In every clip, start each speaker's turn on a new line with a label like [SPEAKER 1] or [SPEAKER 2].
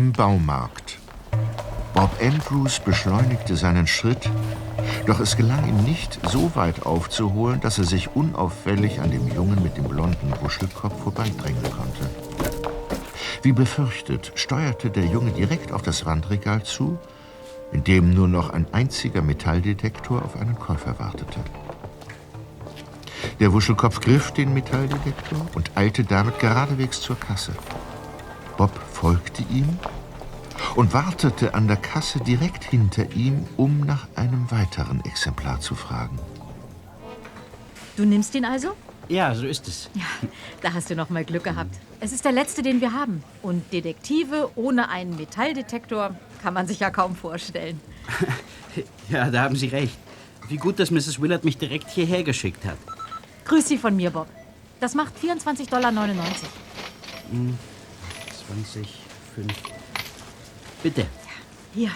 [SPEAKER 1] Im Baumarkt. Bob Andrews beschleunigte seinen Schritt, doch es gelang ihm nicht, so weit aufzuholen, dass er sich unauffällig an dem Jungen mit dem blonden Wuschelkopf vorbeidrängen konnte. Wie befürchtet, steuerte der Junge direkt auf das Wandregal zu, in dem nur noch ein einziger Metalldetektor auf einen Käufer wartete. Der Wuschelkopf griff den Metalldetektor und eilte damit geradewegs zur Kasse. Bob folgte ihm und wartete an der Kasse direkt hinter ihm, um nach einem weiteren Exemplar zu fragen.
[SPEAKER 2] Du nimmst ihn also?
[SPEAKER 3] Ja, so ist es.
[SPEAKER 2] Ja, da hast du noch mal Glück gehabt. Es ist der letzte, den wir haben. Und Detektive ohne einen Metalldetektor kann man sich ja kaum vorstellen.
[SPEAKER 3] ja, da haben Sie recht. Wie gut, dass Mrs. Willard mich direkt hierher geschickt hat.
[SPEAKER 2] Grüß Sie von mir, Bob. Das macht 24,99 Dollar.
[SPEAKER 3] Hm, 20, 5. Bitte.
[SPEAKER 2] Hier.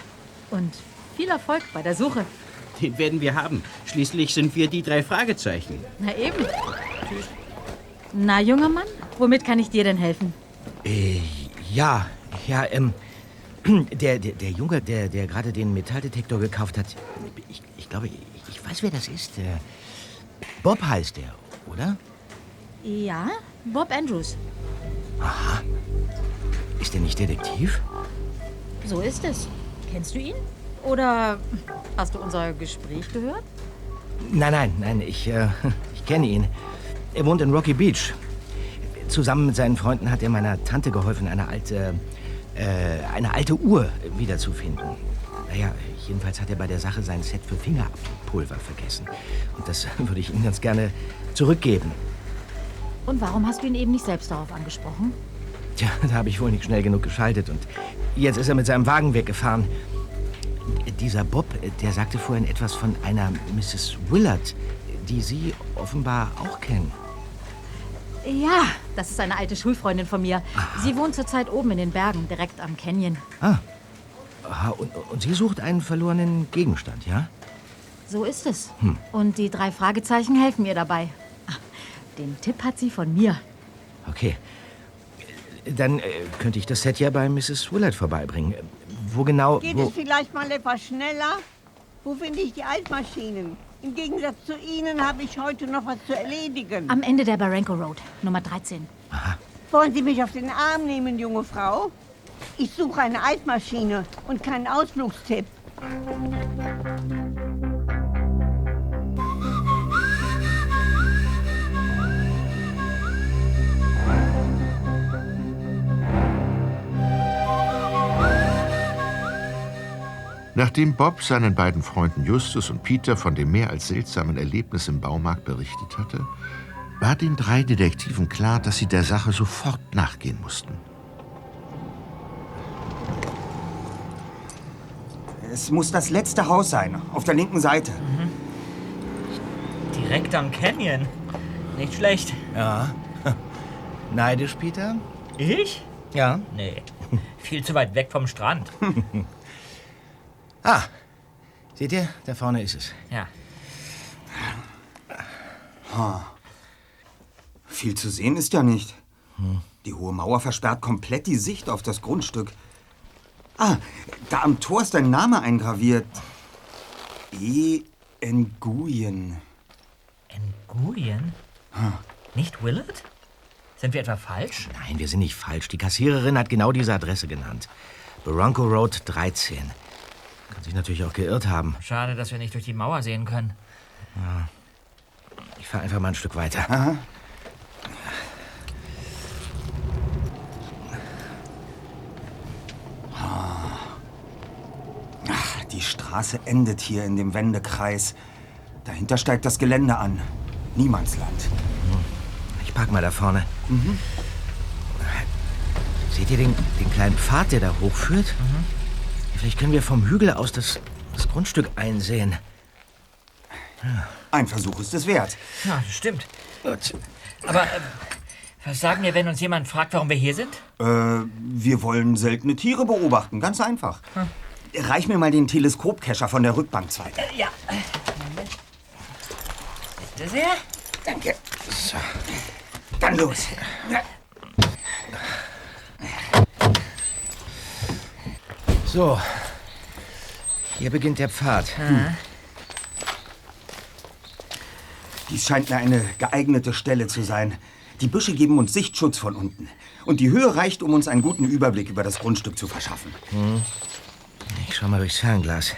[SPEAKER 2] Und viel Erfolg bei der Suche.
[SPEAKER 3] Den werden wir haben. Schließlich sind wir die drei Fragezeichen.
[SPEAKER 2] Na eben. Tschüss. Na, junger Mann, womit kann ich dir denn helfen?
[SPEAKER 4] Äh, ja, ja, ähm, der, der, der Junge, der, der gerade den Metalldetektor gekauft hat, ich, ich glaube, ich, ich weiß, wer das ist. Äh, Bob heißt er, oder?
[SPEAKER 2] Ja, Bob Andrews.
[SPEAKER 4] Aha. Ist er nicht Detektiv?
[SPEAKER 2] So ist es. Kennst du ihn? Oder hast du unser Gespräch gehört?
[SPEAKER 4] Nein, nein, nein, ich, äh, ich kenne ihn. Er wohnt in Rocky Beach. Zusammen mit seinen Freunden hat er meiner Tante geholfen, eine alte, äh, eine alte Uhr wiederzufinden. Naja, jedenfalls hat er bei der Sache sein Set für Fingerabdruckpulver vergessen. Und das würde ich ihm ganz gerne zurückgeben.
[SPEAKER 2] Und warum hast du ihn eben nicht selbst darauf angesprochen?
[SPEAKER 4] Tja, da habe ich wohl nicht schnell genug geschaltet und jetzt ist er mit seinem Wagen weggefahren. Dieser Bob, der sagte vorhin etwas von einer Mrs. Willard, die Sie offenbar auch kennen.
[SPEAKER 2] Ja, das ist eine alte Schulfreundin von mir. Aha. Sie wohnt zurzeit oben in den Bergen, direkt am Canyon.
[SPEAKER 4] Ah. Aha, und, und sie sucht einen verlorenen Gegenstand, ja?
[SPEAKER 2] So ist es. Hm. Und die drei Fragezeichen helfen mir dabei. Den Tipp hat sie von mir.
[SPEAKER 4] Okay. Dann äh, könnte ich das Set ja bei Mrs. Willard vorbeibringen. Wo genau?
[SPEAKER 5] Geht
[SPEAKER 4] wo?
[SPEAKER 5] es vielleicht mal etwas schneller? Wo finde ich die Altmaschinen? Im Gegensatz zu Ihnen habe ich heute noch was zu erledigen.
[SPEAKER 2] Am Ende der Barranco Road, Nummer 13.
[SPEAKER 4] Aha.
[SPEAKER 5] Wollen Sie mich auf den Arm nehmen, junge Frau? Ich suche eine Altmaschine und keinen Ausflugstipp.
[SPEAKER 1] Nachdem Bob seinen beiden Freunden Justus und Peter von dem mehr als seltsamen Erlebnis im Baumarkt berichtet hatte, war den drei Detektiven klar, dass sie der Sache sofort nachgehen mussten.
[SPEAKER 6] Es muss das letzte Haus sein, auf der linken Seite. Mhm.
[SPEAKER 7] Direkt am Canyon. Nicht schlecht.
[SPEAKER 4] Ja. Neidisch, Peter?
[SPEAKER 7] Ich?
[SPEAKER 4] Ja.
[SPEAKER 7] Nee. Viel zu weit weg vom Strand.
[SPEAKER 4] Ah, seht ihr? Da vorne ist es.
[SPEAKER 7] Ja.
[SPEAKER 6] Ha. Viel zu sehen ist ja nicht. Hm. Die hohe Mauer versperrt komplett die Sicht auf das Grundstück. Ah, da am Tor ist ein Name eingraviert. E. Nguyen.
[SPEAKER 7] Nguyen? Hm. Nicht Willard? Sind wir etwa falsch?
[SPEAKER 4] Nein, wir sind nicht falsch. Die Kassiererin hat genau diese Adresse genannt. Bronco Road 13. Kann sich natürlich auch geirrt haben.
[SPEAKER 7] Schade, dass wir nicht durch die Mauer sehen können.
[SPEAKER 4] Ja. Ich fahre einfach mal ein Stück weiter.
[SPEAKER 6] Aha. Ach, die Straße endet hier in dem Wendekreis. Dahinter steigt das Gelände an. Niemandsland.
[SPEAKER 4] Ich park mal da vorne. Mhm. Seht ihr den, den kleinen Pfad, der da hochführt? Mhm. Vielleicht können wir vom Hügel aus das, das Grundstück einsehen.
[SPEAKER 6] Ja. Ein Versuch ist es wert.
[SPEAKER 7] Ja, das stimmt. Gut. Aber äh, was sagen wir, wenn uns jemand fragt, warum wir hier sind?
[SPEAKER 6] Äh, wir wollen seltene Tiere beobachten. Ganz einfach. Hm. Reich mir mal den Teleskopkescher von der Rückbankzweige.
[SPEAKER 7] Äh, ja. Bitte sehr.
[SPEAKER 6] Danke. So. Dann los.
[SPEAKER 4] So. Hier beginnt der Pfad.
[SPEAKER 6] Dies scheint mir eine geeignete Stelle zu sein. Die Büsche geben uns Sichtschutz von unten. Und die Höhe reicht, um uns einen guten Überblick über das Grundstück zu verschaffen.
[SPEAKER 4] Ich schau mal durchs Fernglas.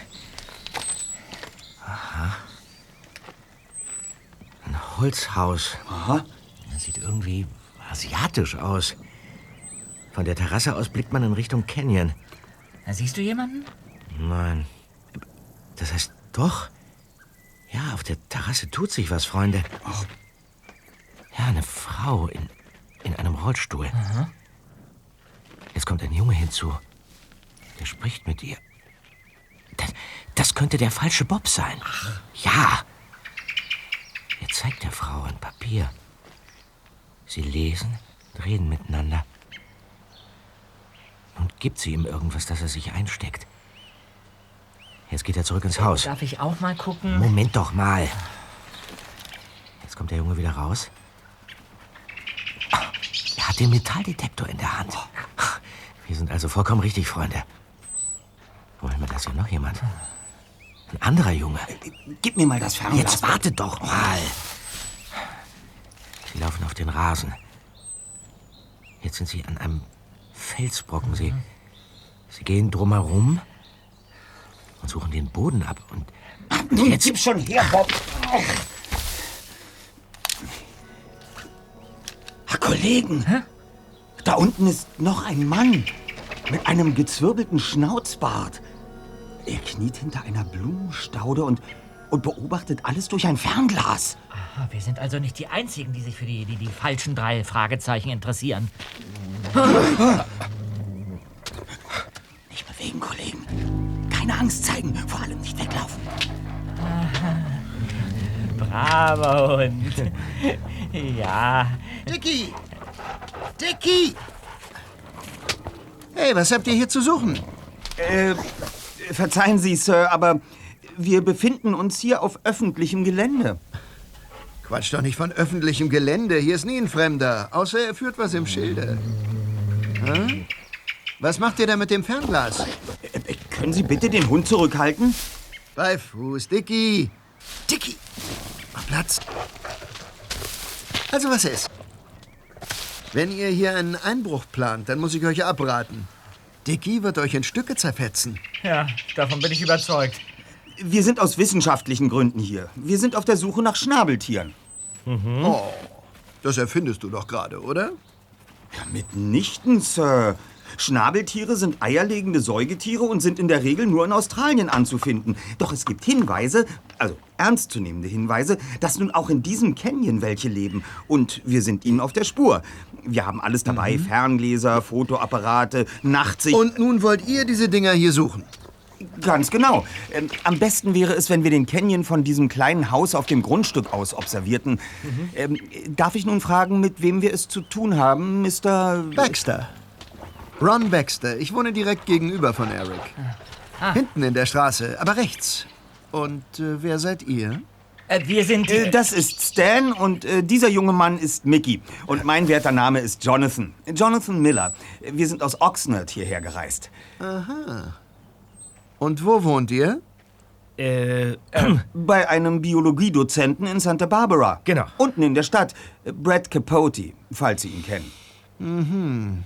[SPEAKER 4] Aha. Ein Holzhaus.
[SPEAKER 6] Aha.
[SPEAKER 4] Das sieht irgendwie asiatisch aus. Von der Terrasse aus blickt man in Richtung Canyon.
[SPEAKER 7] Siehst du jemanden?
[SPEAKER 4] Nein. Das heißt doch. Ja, auf der Terrasse tut sich was, Freunde. Ja, eine Frau in, in einem Rollstuhl. Jetzt kommt ein Junge hinzu. Der spricht mit ihr. Das, das könnte der falsche Bob sein. Ja. Er zeigt der Frau ein Papier. Sie lesen und reden miteinander. Gibt sie ihm irgendwas, das er sich einsteckt. Jetzt geht er zurück ins Haus.
[SPEAKER 7] Darf ich auch mal gucken?
[SPEAKER 4] Moment doch mal. Jetzt kommt der Junge wieder raus. Er hat den Metalldetektor in der Hand. Wir sind also vollkommen richtig, Freunde. Wollen wir das hier noch jemand? Ein anderer Junge.
[SPEAKER 6] Gib mir mal das Fernglas.
[SPEAKER 4] Jetzt warte doch mal. Sie laufen auf den Rasen. Jetzt sind sie an einem Felsbrocken. Sie, sie gehen drumherum und suchen den Boden ab. Und jetzt
[SPEAKER 6] gib schon her, Bob. Herr Kollegen, da unten ist noch ein Mann mit einem gezwirbelten Schnauzbart. Er kniet hinter einer Blumenstaude und, und beobachtet alles durch ein Fernglas.
[SPEAKER 7] Aha, wir sind also nicht die Einzigen, die sich für die, die, die falschen drei Fragezeichen interessieren.
[SPEAKER 6] Nicht bewegen, Kollegen. Keine Angst zeigen, vor allem nicht weglaufen.
[SPEAKER 7] Braver Hund. ja.
[SPEAKER 8] Dicky! Dicky! Hey, was habt ihr hier zu suchen?
[SPEAKER 6] Äh, verzeihen Sie, Sir, aber wir befinden uns hier auf öffentlichem Gelände.
[SPEAKER 8] Quatsch doch nicht von öffentlichem Gelände. Hier ist nie ein Fremder. Außer er führt was im Schilde. Hm? Was macht ihr da mit dem Fernglas?
[SPEAKER 6] Äh, können Sie bitte den Hund zurückhalten?
[SPEAKER 8] Bei Fuß, Dicky! Dicky! Mach Platz. Also was ist? Wenn ihr hier einen Einbruch plant, dann muss ich euch abraten. Dicky wird euch in Stücke zerfetzen.
[SPEAKER 7] Ja, davon bin ich überzeugt.
[SPEAKER 6] Wir sind aus wissenschaftlichen Gründen hier. Wir sind auf der Suche nach Schnabeltieren.
[SPEAKER 8] Oh, das erfindest du doch gerade, oder?
[SPEAKER 6] Ja, mitnichten, Sir. Schnabeltiere sind eierlegende Säugetiere und sind in der Regel nur in Australien anzufinden. Doch es gibt Hinweise, also ernstzunehmende Hinweise, dass nun auch in diesem Canyon welche leben. Und wir sind ihnen auf der Spur. Wir haben alles dabei: Ferngläser, Fotoapparate, Nachtsicht.
[SPEAKER 8] Und nun wollt ihr diese Dinger hier suchen.
[SPEAKER 6] Ganz genau. Ähm, am besten wäre es, wenn wir den Canyon von diesem kleinen Haus auf dem Grundstück aus observierten. Ähm, darf ich nun fragen, mit wem wir es zu tun haben, Mr.
[SPEAKER 8] Baxter. Ron Baxter. Ich wohne direkt gegenüber von Eric. Hinten in der Straße, aber rechts. Und äh, wer seid ihr?
[SPEAKER 7] Äh, wir sind.
[SPEAKER 6] Äh, das ist Stan und äh, dieser junge Mann ist Mickey. Und mein werter Name ist Jonathan. Jonathan Miller. Wir sind aus Oxnard hierher gereist.
[SPEAKER 8] Und wo wohnt ihr?
[SPEAKER 4] Äh,
[SPEAKER 6] Bei einem Biologiedozenten in Santa Barbara.
[SPEAKER 4] Genau.
[SPEAKER 6] Unten in der Stadt. Brad Capote, falls Sie ihn kennen.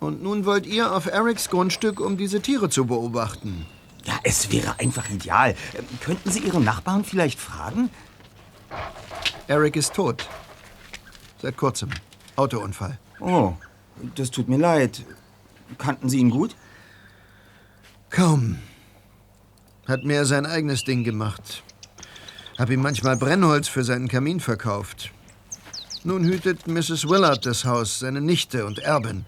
[SPEAKER 8] Und nun wollt ihr auf Erics Grundstück, um diese Tiere zu beobachten.
[SPEAKER 6] Ja, es wäre einfach ideal. Könnten Sie Ihren Nachbarn vielleicht fragen?
[SPEAKER 8] Eric ist tot. Seit kurzem. Autounfall.
[SPEAKER 6] Oh, das tut mir leid. Kannten Sie ihn gut?
[SPEAKER 8] Kaum. Hat mehr sein eigenes Ding gemacht. Hab ihm manchmal Brennholz für seinen Kamin verkauft. Nun hütet Mrs. Willard das Haus, seine Nichte und Erbin.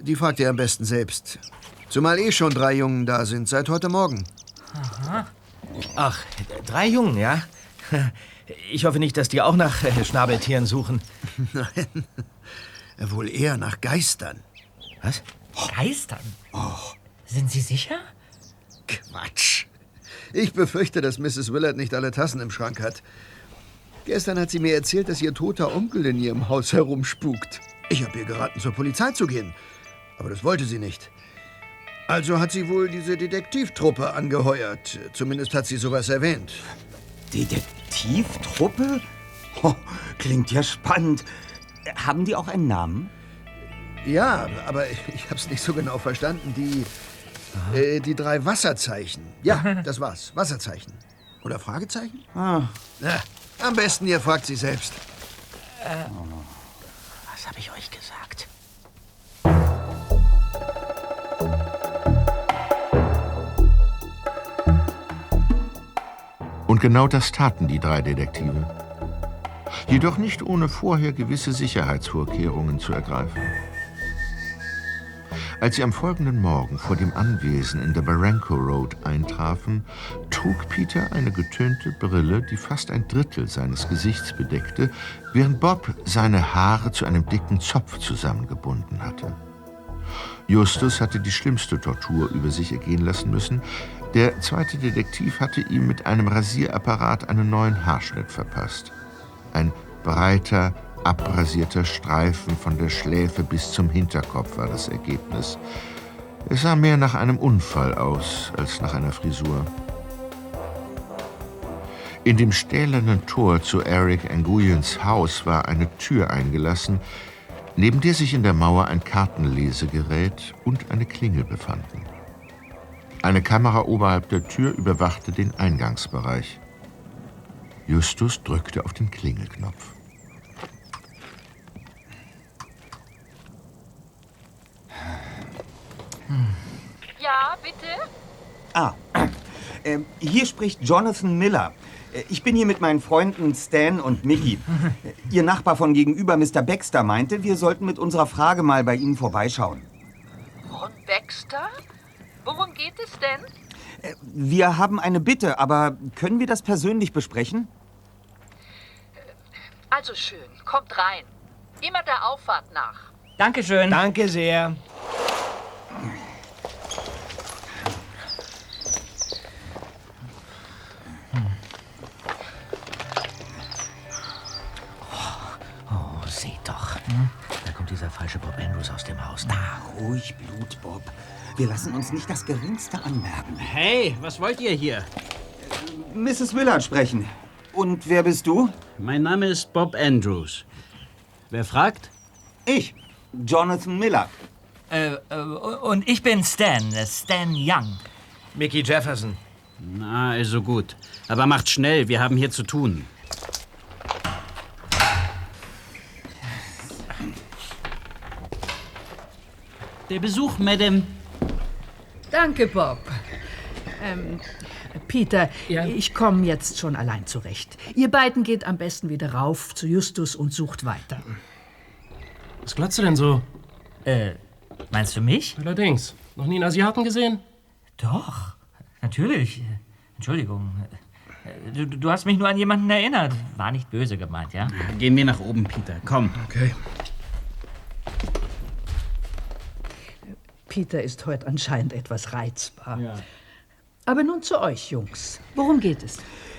[SPEAKER 8] Die fragt ihr am besten selbst. Zumal eh schon drei Jungen da sind, seit heute Morgen.
[SPEAKER 4] ach, drei Jungen, ja? Ich hoffe nicht, dass die auch nach äh, Schnabeltieren suchen.
[SPEAKER 8] Nein, wohl eher nach Geistern.
[SPEAKER 4] Was?
[SPEAKER 7] Geistern? Sind Sie sicher?
[SPEAKER 8] Quatsch. Ich befürchte, dass Mrs. Willard nicht alle Tassen im Schrank hat. Gestern hat sie mir erzählt, dass ihr toter Onkel in ihrem Haus herumspukt. Ich habe ihr geraten, zur Polizei zu gehen. Aber das wollte sie nicht. Also hat sie wohl diese Detektivtruppe angeheuert. Zumindest hat sie sowas erwähnt.
[SPEAKER 6] Detektivtruppe? Oh, klingt ja spannend. Haben die auch einen Namen?
[SPEAKER 8] Ja, aber ich hab's nicht so genau verstanden. Die, äh, die drei Wasserzeichen. Ja, das war's. Wasserzeichen. Oder Fragezeichen?
[SPEAKER 6] Ah,
[SPEAKER 8] Na, am besten ihr fragt sie selbst.
[SPEAKER 4] Was habe ich euch gesagt?
[SPEAKER 1] Und genau das taten die drei Detektive. Jedoch nicht ohne vorher gewisse Sicherheitsvorkehrungen zu ergreifen. Als sie am folgenden Morgen vor dem Anwesen in der Barranco Road eintrafen, trug Peter eine getönte Brille, die fast ein Drittel seines Gesichts bedeckte, während Bob seine Haare zu einem dicken Zopf zusammengebunden hatte. Justus hatte die schlimmste Tortur über sich ergehen lassen müssen. Der zweite Detektiv hatte ihm mit einem Rasierapparat einen neuen Haarschnitt verpasst. Ein breiter, abrasierter Streifen von der Schläfe bis zum Hinterkopf war das Ergebnis. Es sah mehr nach einem Unfall aus als nach einer Frisur. In dem stählernen Tor zu Eric Nguyens Haus war eine Tür eingelassen, neben der sich in der Mauer ein Kartenlesegerät und eine Klingel befanden. Eine Kamera oberhalb der Tür überwachte den Eingangsbereich. Justus drückte auf den Klingelknopf.
[SPEAKER 9] Ja, bitte?
[SPEAKER 6] Ah, ähm, hier spricht Jonathan Miller. Äh, Ich bin hier mit meinen Freunden Stan und Mickey. Äh, Ihr Nachbar von gegenüber, Mr. Baxter, meinte, wir sollten mit unserer Frage mal bei Ihnen vorbeischauen.
[SPEAKER 9] Von Baxter? Worum geht es denn?
[SPEAKER 6] Äh, Wir haben eine Bitte, aber können wir das persönlich besprechen?
[SPEAKER 9] Also schön, kommt rein. Immer der Auffahrt nach.
[SPEAKER 7] Dankeschön.
[SPEAKER 4] Danke sehr. Da kommt dieser falsche Bob Andrews aus dem Haus. Da.
[SPEAKER 6] Ruhig, Blut, Bob. Wir lassen uns nicht das Geringste anmerken.
[SPEAKER 3] Hey, was wollt ihr hier?
[SPEAKER 6] Mrs. Willard sprechen. Und wer bist du?
[SPEAKER 3] Mein Name ist Bob Andrews. Wer fragt?
[SPEAKER 6] Ich, Jonathan Miller.
[SPEAKER 7] Äh, äh, und ich bin Stan, äh, Stan Young.
[SPEAKER 4] Mickey Jefferson.
[SPEAKER 3] Na, also gut. Aber macht schnell, wir haben hier zu tun. Der Besuch, Madame.
[SPEAKER 10] Danke, Bob. Ähm, Peter, ich komme jetzt schon allein zurecht. Ihr beiden geht am besten wieder rauf zu Justus und sucht weiter.
[SPEAKER 11] Was glotzt du denn so?
[SPEAKER 7] Äh, meinst du mich?
[SPEAKER 11] Allerdings. Noch nie einen Asiaten gesehen?
[SPEAKER 7] Doch, natürlich. Entschuldigung. Du, du hast mich nur an jemanden erinnert. War nicht böse gemeint, ja?
[SPEAKER 3] Gehen wir nach oben, Peter. Komm.
[SPEAKER 11] Okay.
[SPEAKER 10] Peter ist heute anscheinend etwas reizbar. Aber nun zu euch, Jungs. Worum geht es?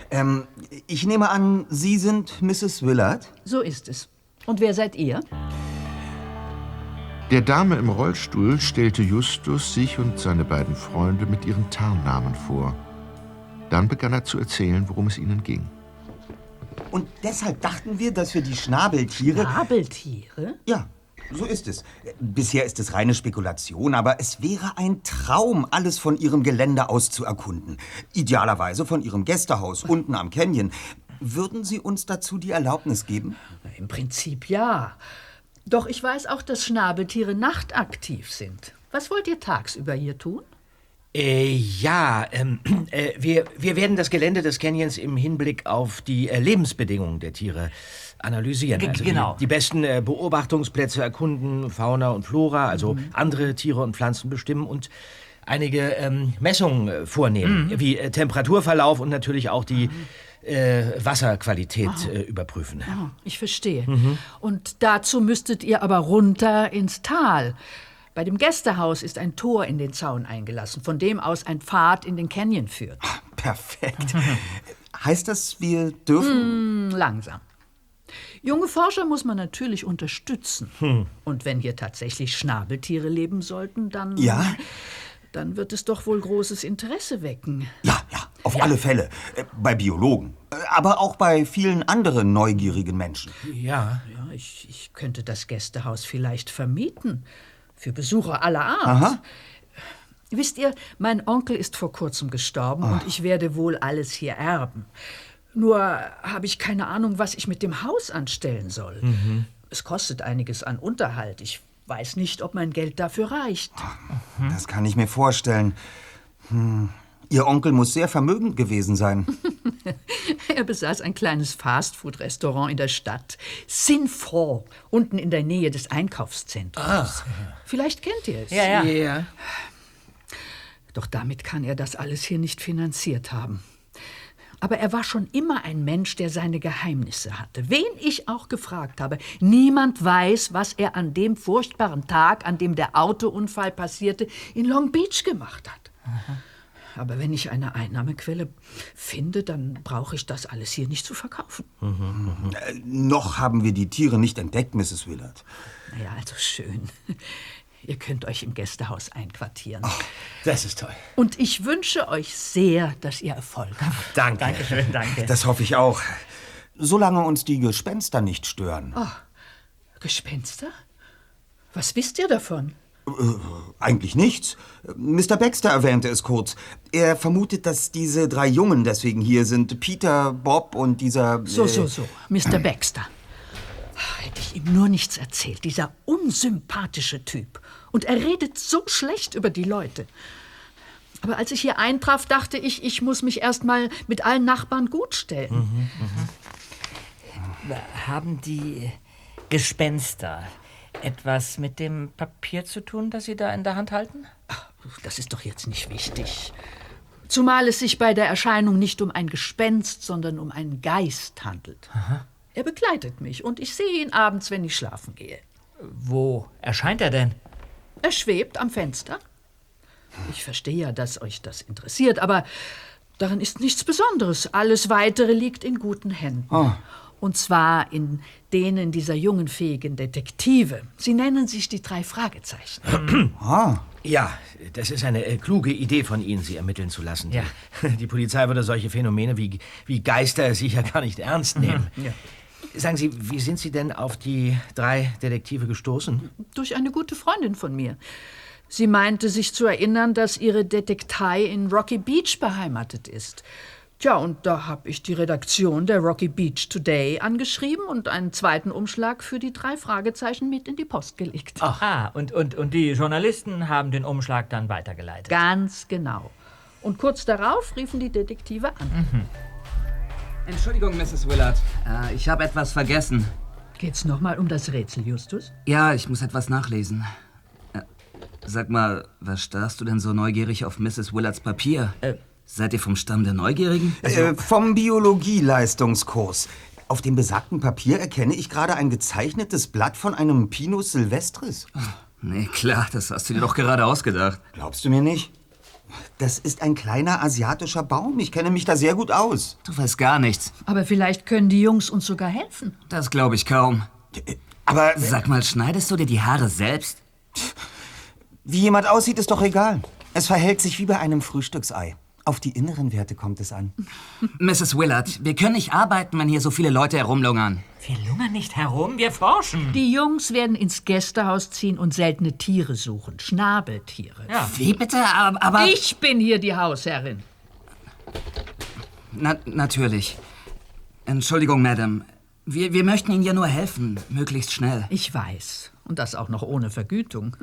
[SPEAKER 6] Ähm, ich nehme an, Sie sind Mrs. Willard?
[SPEAKER 10] So ist es. Und wer seid ihr?
[SPEAKER 1] Der Dame im Rollstuhl stellte Justus sich und seine beiden Freunde mit ihren Tarnnamen vor. Dann begann er zu erzählen, worum es ihnen ging.
[SPEAKER 6] Und deshalb dachten wir, dass wir die Schnabeltiere...
[SPEAKER 10] Schnabeltiere?
[SPEAKER 6] Ja, so ist es. Bisher ist es reine Spekulation, aber es wäre ein Traum, alles von Ihrem Gelände aus zu erkunden. Idealerweise von Ihrem Gästehaus unten am Canyon. Würden Sie uns dazu die Erlaubnis geben?
[SPEAKER 10] Im Prinzip ja. Doch ich weiß auch, dass Schnabeltiere nachtaktiv sind. Was wollt ihr tagsüber hier tun?
[SPEAKER 4] Äh, ja, ähm, äh, wir, wir werden das Gelände des Canyons im Hinblick auf die äh, Lebensbedingungen der Tiere analysieren.
[SPEAKER 7] G-
[SPEAKER 4] Also
[SPEAKER 7] genau.
[SPEAKER 4] Die, die besten äh, Beobachtungsplätze erkunden, Fauna und Flora, also andere Tiere und Pflanzen bestimmen und einige ähm, Messungen äh, vornehmen, wie äh, Temperaturverlauf und natürlich auch die äh, Wasserqualität äh, überprüfen.
[SPEAKER 10] Oh, ich verstehe. Und dazu müsstet ihr aber runter ins Tal. Bei dem Gästehaus ist ein Tor in den Zaun eingelassen, von dem aus ein Pfad in den Canyon führt.
[SPEAKER 6] Perfekt. heißt das, wir dürfen...
[SPEAKER 10] Hm, langsam. Junge Forscher muss man natürlich unterstützen. Und wenn hier tatsächlich Schnabeltiere leben sollten, dann.
[SPEAKER 6] Ja?
[SPEAKER 10] dann wird es doch wohl großes Interesse wecken.
[SPEAKER 6] Ja, ja, auf alle Fälle. Äh, Bei Biologen. Äh, Aber auch bei vielen anderen neugierigen Menschen.
[SPEAKER 4] Ja.
[SPEAKER 10] Ja, ich, ich könnte das Gästehaus vielleicht vermieten. Für Besucher aller Art.
[SPEAKER 6] Aha.
[SPEAKER 10] Wisst ihr, mein Onkel ist vor kurzem gestorben und ich werde wohl alles hier erben. Nur habe ich keine Ahnung, was ich mit dem Haus anstellen soll. Es kostet einiges an Unterhalt. Ich weiß nicht, ob mein Geld dafür reicht.
[SPEAKER 6] Das kann ich mir vorstellen. Hm. Ihr Onkel muss sehr vermögend gewesen sein.
[SPEAKER 10] Er besaß ein kleines Fastfood-Restaurant in der Stadt. Sinfort, unten in der Nähe des Einkaufszentrums. Vielleicht kennt ihr es.
[SPEAKER 7] Ja, ja.
[SPEAKER 4] Ja.
[SPEAKER 10] Doch damit kann er das alles hier nicht finanziert haben. Aber er war schon immer ein Mensch, der seine Geheimnisse hatte. Wen ich auch gefragt habe, niemand weiß, was er an dem furchtbaren Tag, an dem der Autounfall passierte, in Long Beach gemacht hat. Aber wenn ich eine Einnahmequelle finde, dann brauche ich das alles hier nicht zu verkaufen.
[SPEAKER 6] Äh, noch haben wir die Tiere nicht entdeckt, Mrs. Willard.
[SPEAKER 10] Ja, also schön. Ihr könnt euch im Gästehaus einquartieren.
[SPEAKER 4] Das ist toll.
[SPEAKER 10] Und ich wünsche euch sehr, dass ihr Erfolg habt.
[SPEAKER 4] Danke.
[SPEAKER 7] Dankeschön, danke.
[SPEAKER 6] Das hoffe ich auch. Solange uns die Gespenster nicht stören.
[SPEAKER 10] Gespenster? Was wisst ihr davon?
[SPEAKER 6] Eigentlich nichts. Mr. Baxter erwähnte es kurz. Er vermutet, dass diese drei Jungen deswegen hier sind. Peter, Bob und dieser...
[SPEAKER 10] So,
[SPEAKER 6] äh,
[SPEAKER 10] so, so. Mr. Baxter. Hätte ich ihm nur nichts erzählt. Dieser unsympathische Typ. Und er redet so schlecht über die Leute. Aber als ich hier eintraf, dachte ich, ich muss mich erst mal mit allen Nachbarn gutstellen.
[SPEAKER 7] Haben die Gespenster etwas mit dem Papier zu tun, das Sie da in der Hand halten?
[SPEAKER 10] Das ist doch jetzt nicht wichtig. Zumal es sich bei der Erscheinung nicht um ein Gespenst, sondern um einen Geist handelt. Er begleitet mich und ich sehe ihn abends, wenn ich schlafen gehe.
[SPEAKER 7] Wo erscheint er denn?
[SPEAKER 10] Er schwebt am Fenster. Ich verstehe ja, dass euch das interessiert, aber darin ist nichts Besonderes. Alles Weitere liegt in guten Händen. Und zwar in denen dieser jungen, fähigen Detektive. Sie nennen sich die drei Fragezeichen.
[SPEAKER 6] Ah,
[SPEAKER 4] Ja, das ist eine äh, kluge Idee von Ihnen, sie ermitteln zu lassen.
[SPEAKER 7] Ja.
[SPEAKER 4] Die, die Polizei würde solche Phänomene wie, wie Geister sicher gar nicht ernst nehmen. Sagen Sie, wie sind Sie denn auf die drei Detektive gestoßen?
[SPEAKER 10] Durch eine gute Freundin von mir. Sie meinte sich zu erinnern, dass ihre Detektei in Rocky Beach beheimatet ist. Tja, und da habe ich die Redaktion der Rocky Beach Today angeschrieben und einen zweiten Umschlag für die drei Fragezeichen mit in die Post gelegt.
[SPEAKER 7] Ah, und, und, und die Journalisten haben den Umschlag dann weitergeleitet.
[SPEAKER 10] Ganz genau. Und kurz darauf riefen die Detektive an.
[SPEAKER 12] Entschuldigung, Mrs. Willard. Äh, ich habe etwas vergessen.
[SPEAKER 10] Geht's nochmal um das Rätsel, Justus?
[SPEAKER 12] Ja, ich muss etwas nachlesen. Äh, sag mal, was starrst du denn so neugierig auf Mrs. Willards Papier? Seid ihr vom Stamm der Neugierigen?
[SPEAKER 6] äh, vom Biologie-Leistungskurs. Auf dem besagten Papier erkenne ich gerade ein gezeichnetes Blatt von einem Pinus Silvestris.
[SPEAKER 12] Nee, klar, das hast du dir doch gerade ausgedacht.
[SPEAKER 6] Glaubst du mir nicht? Das ist ein kleiner asiatischer Baum. Ich kenne mich da sehr gut aus.
[SPEAKER 12] Du weißt gar nichts.
[SPEAKER 10] Aber vielleicht können die Jungs uns sogar helfen.
[SPEAKER 12] Das glaube ich kaum.
[SPEAKER 6] Aber
[SPEAKER 12] Sag mal, schneidest du dir die Haare selbst?
[SPEAKER 6] wie jemand aussieht, ist doch egal. Es verhält sich wie bei einem Frühstücksei. Auf die inneren Werte kommt es an.
[SPEAKER 12] Mrs. Willard, wir können nicht arbeiten, wenn hier so viele Leute herumlungern.
[SPEAKER 7] Wir lungern nicht herum, wir forschen.
[SPEAKER 10] Die Jungs werden ins Gästehaus ziehen und seltene Tiere suchen. Schnabeltiere.
[SPEAKER 7] Ja.
[SPEAKER 12] Wie bitte? Aber, aber
[SPEAKER 10] Ich bin hier die Hausherrin.
[SPEAKER 12] Na, natürlich. Entschuldigung, Madame. Wir, wir möchten Ihnen ja nur helfen, möglichst schnell.
[SPEAKER 10] Ich weiß. Und das auch noch ohne Vergütung.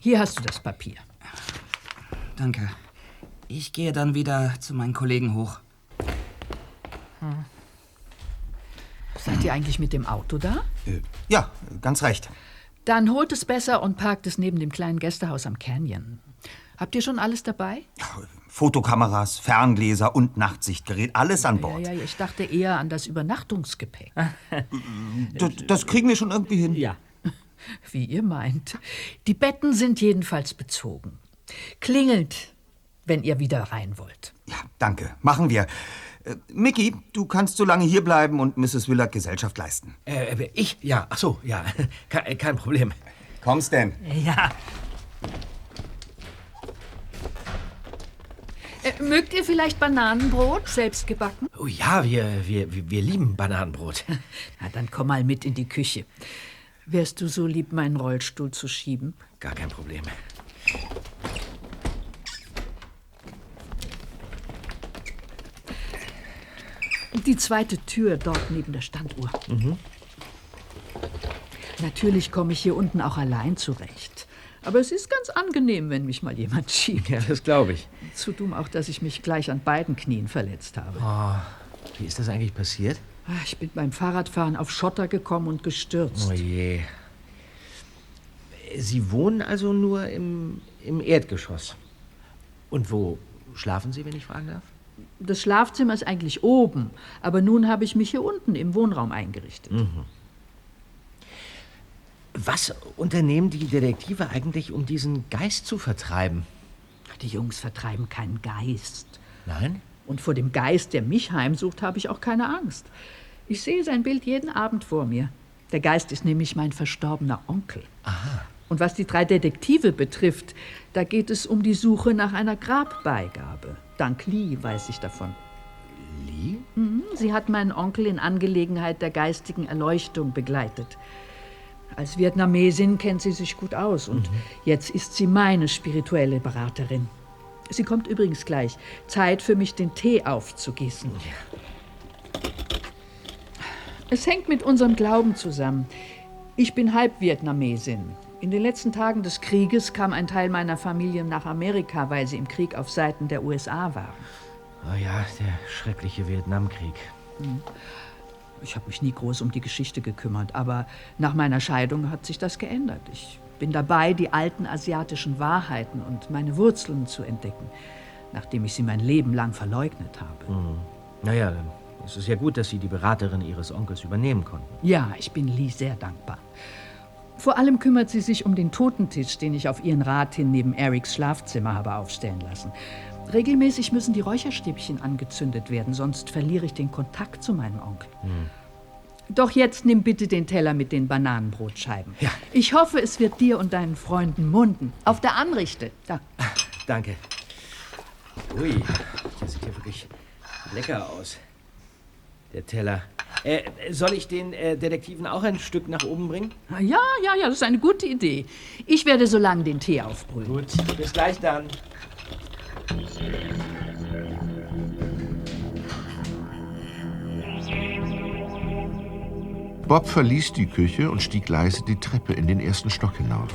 [SPEAKER 10] Hier hast du das Papier.
[SPEAKER 12] Danke. Ich gehe dann wieder zu meinen Kollegen hoch.
[SPEAKER 10] Seid ihr eigentlich mit dem Auto da?
[SPEAKER 6] Äh, ja, ganz recht.
[SPEAKER 10] Dann holt es besser und parkt es neben dem kleinen Gästehaus am Canyon. Habt ihr schon alles dabei?
[SPEAKER 6] Fotokameras, Ferngläser und Nachtsichtgerät, alles an
[SPEAKER 10] Ja,
[SPEAKER 6] Bord.
[SPEAKER 10] ja, ich dachte eher an das Übernachtungsgepäck.
[SPEAKER 6] Das, das kriegen wir schon irgendwie hin.
[SPEAKER 7] Ja.
[SPEAKER 10] Wie ihr meint. Die Betten sind jedenfalls bezogen. Klingelt, wenn ihr wieder rein wollt.
[SPEAKER 6] Ja, danke. Machen wir. Äh, Mickey, du kannst so lange hier bleiben und Mrs. Willard Gesellschaft leisten.
[SPEAKER 4] Äh, ich? Ja, ach so, ja. Kein, kein Problem.
[SPEAKER 6] Kommst denn?
[SPEAKER 7] Ja.
[SPEAKER 10] Mögt ihr vielleicht Bananenbrot, selbst gebacken?
[SPEAKER 4] Oh ja, wir, wir, wir wir lieben Bananenbrot.
[SPEAKER 10] Na, dann komm mal mit in die Küche. Wärst du so lieb, meinen Rollstuhl zu schieben?
[SPEAKER 4] Gar kein Problem.
[SPEAKER 10] Die zweite Tür dort neben der Standuhr.
[SPEAKER 4] Mhm.
[SPEAKER 10] Natürlich komme ich hier unten auch allein zurecht. Aber es ist ganz angenehm, wenn mich mal jemand schiebt.
[SPEAKER 4] Ja, das glaube ich.
[SPEAKER 10] Zu dumm auch, dass ich mich gleich an beiden Knien verletzt habe.
[SPEAKER 4] Oh, wie ist das eigentlich passiert?
[SPEAKER 10] Ah, Ich bin beim Fahrradfahren auf Schotter gekommen und gestürzt.
[SPEAKER 4] Oh je. Sie wohnen also nur im, im Erdgeschoss. Und wo schlafen Sie, wenn ich fragen darf?
[SPEAKER 10] Das Schlafzimmer ist eigentlich oben, aber nun habe ich mich hier unten im Wohnraum eingerichtet.
[SPEAKER 4] Mhm. Was unternehmen die Detektive eigentlich, um diesen Geist zu vertreiben?
[SPEAKER 10] Die Jungs vertreiben keinen Geist.
[SPEAKER 4] Nein?
[SPEAKER 10] Und vor dem Geist, der mich heimsucht, habe ich auch keine Angst. Ich sehe sein Bild jeden Abend vor mir. Der Geist ist nämlich mein verstorbener Onkel.
[SPEAKER 4] Aha.
[SPEAKER 10] Und was die drei Detektive betrifft, da geht es um die Suche nach einer Grabbeigabe. Dank Lee weiß ich davon.
[SPEAKER 4] Lee?
[SPEAKER 10] Mhm, sie hat meinen Onkel in Angelegenheit der geistigen Erleuchtung begleitet. Als Vietnamesin kennt sie sich gut aus und jetzt ist sie meine spirituelle Beraterin. Sie kommt übrigens gleich. Zeit für mich, den Tee aufzugießen. Es hängt mit unserem Glauben zusammen. Ich bin halb Vietnamesin. In den letzten Tagen des Krieges kam ein Teil meiner Familie nach Amerika, weil sie im Krieg auf Seiten der USA waren.
[SPEAKER 4] Oh ja, der schreckliche Vietnamkrieg.
[SPEAKER 10] Hm. Ich habe mich nie groß um die Geschichte gekümmert, aber nach meiner Scheidung hat sich das geändert. Ich bin dabei, die alten asiatischen Wahrheiten und meine Wurzeln zu entdecken, nachdem ich sie mein Leben lang verleugnet habe.
[SPEAKER 4] Hm. Naja, dann ist es ja gut, dass Sie die Beraterin Ihres Onkels übernehmen konnten.
[SPEAKER 10] Ja, ich bin Lee sehr dankbar. Vor allem kümmert sie sich um den Totentisch, den ich auf ihren Rat hin neben Erics Schlafzimmer habe aufstellen lassen. Regelmäßig müssen die Räucherstäbchen angezündet werden, sonst verliere ich den Kontakt zu meinem Onkel.
[SPEAKER 4] Hm.
[SPEAKER 10] Doch jetzt nimm bitte den Teller mit den Bananenbrotscheiben. Ja. Ich hoffe, es wird dir und deinen Freunden munden. Auf der Anrichte. Da.
[SPEAKER 4] Danke. Ui, das sieht ja wirklich lecker aus. Der Teller. Äh, soll ich den äh, Detektiven auch ein Stück nach oben bringen?
[SPEAKER 10] Ja, ja, ja, das ist eine gute Idee. Ich werde so lange den Tee aufbrühen.
[SPEAKER 4] Gut, bis gleich dann.
[SPEAKER 1] Bob verließ die Küche und stieg leise die Treppe in den ersten Stock hinauf.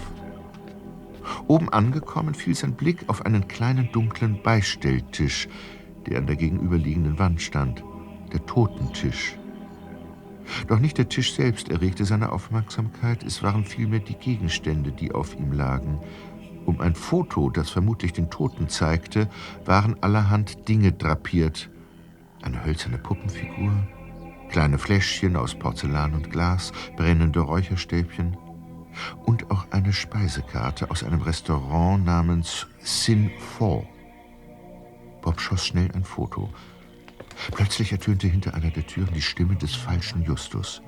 [SPEAKER 1] Oben angekommen fiel sein Blick auf einen kleinen dunklen Beistelltisch, der an der gegenüberliegenden Wand stand, der Totentisch. Doch nicht der Tisch selbst erregte seine Aufmerksamkeit, es waren vielmehr die Gegenstände, die auf ihm lagen. Um ein Foto, das vermutlich den Toten zeigte, waren allerhand Dinge drapiert. Eine hölzerne Puppenfigur, kleine Fläschchen aus Porzellan und Glas, brennende Räucherstäbchen und auch eine Speisekarte aus einem Restaurant namens Sin Fo. Bob schoss schnell ein Foto. Plötzlich ertönte hinter einer der Türen die Stimme des falschen Justus.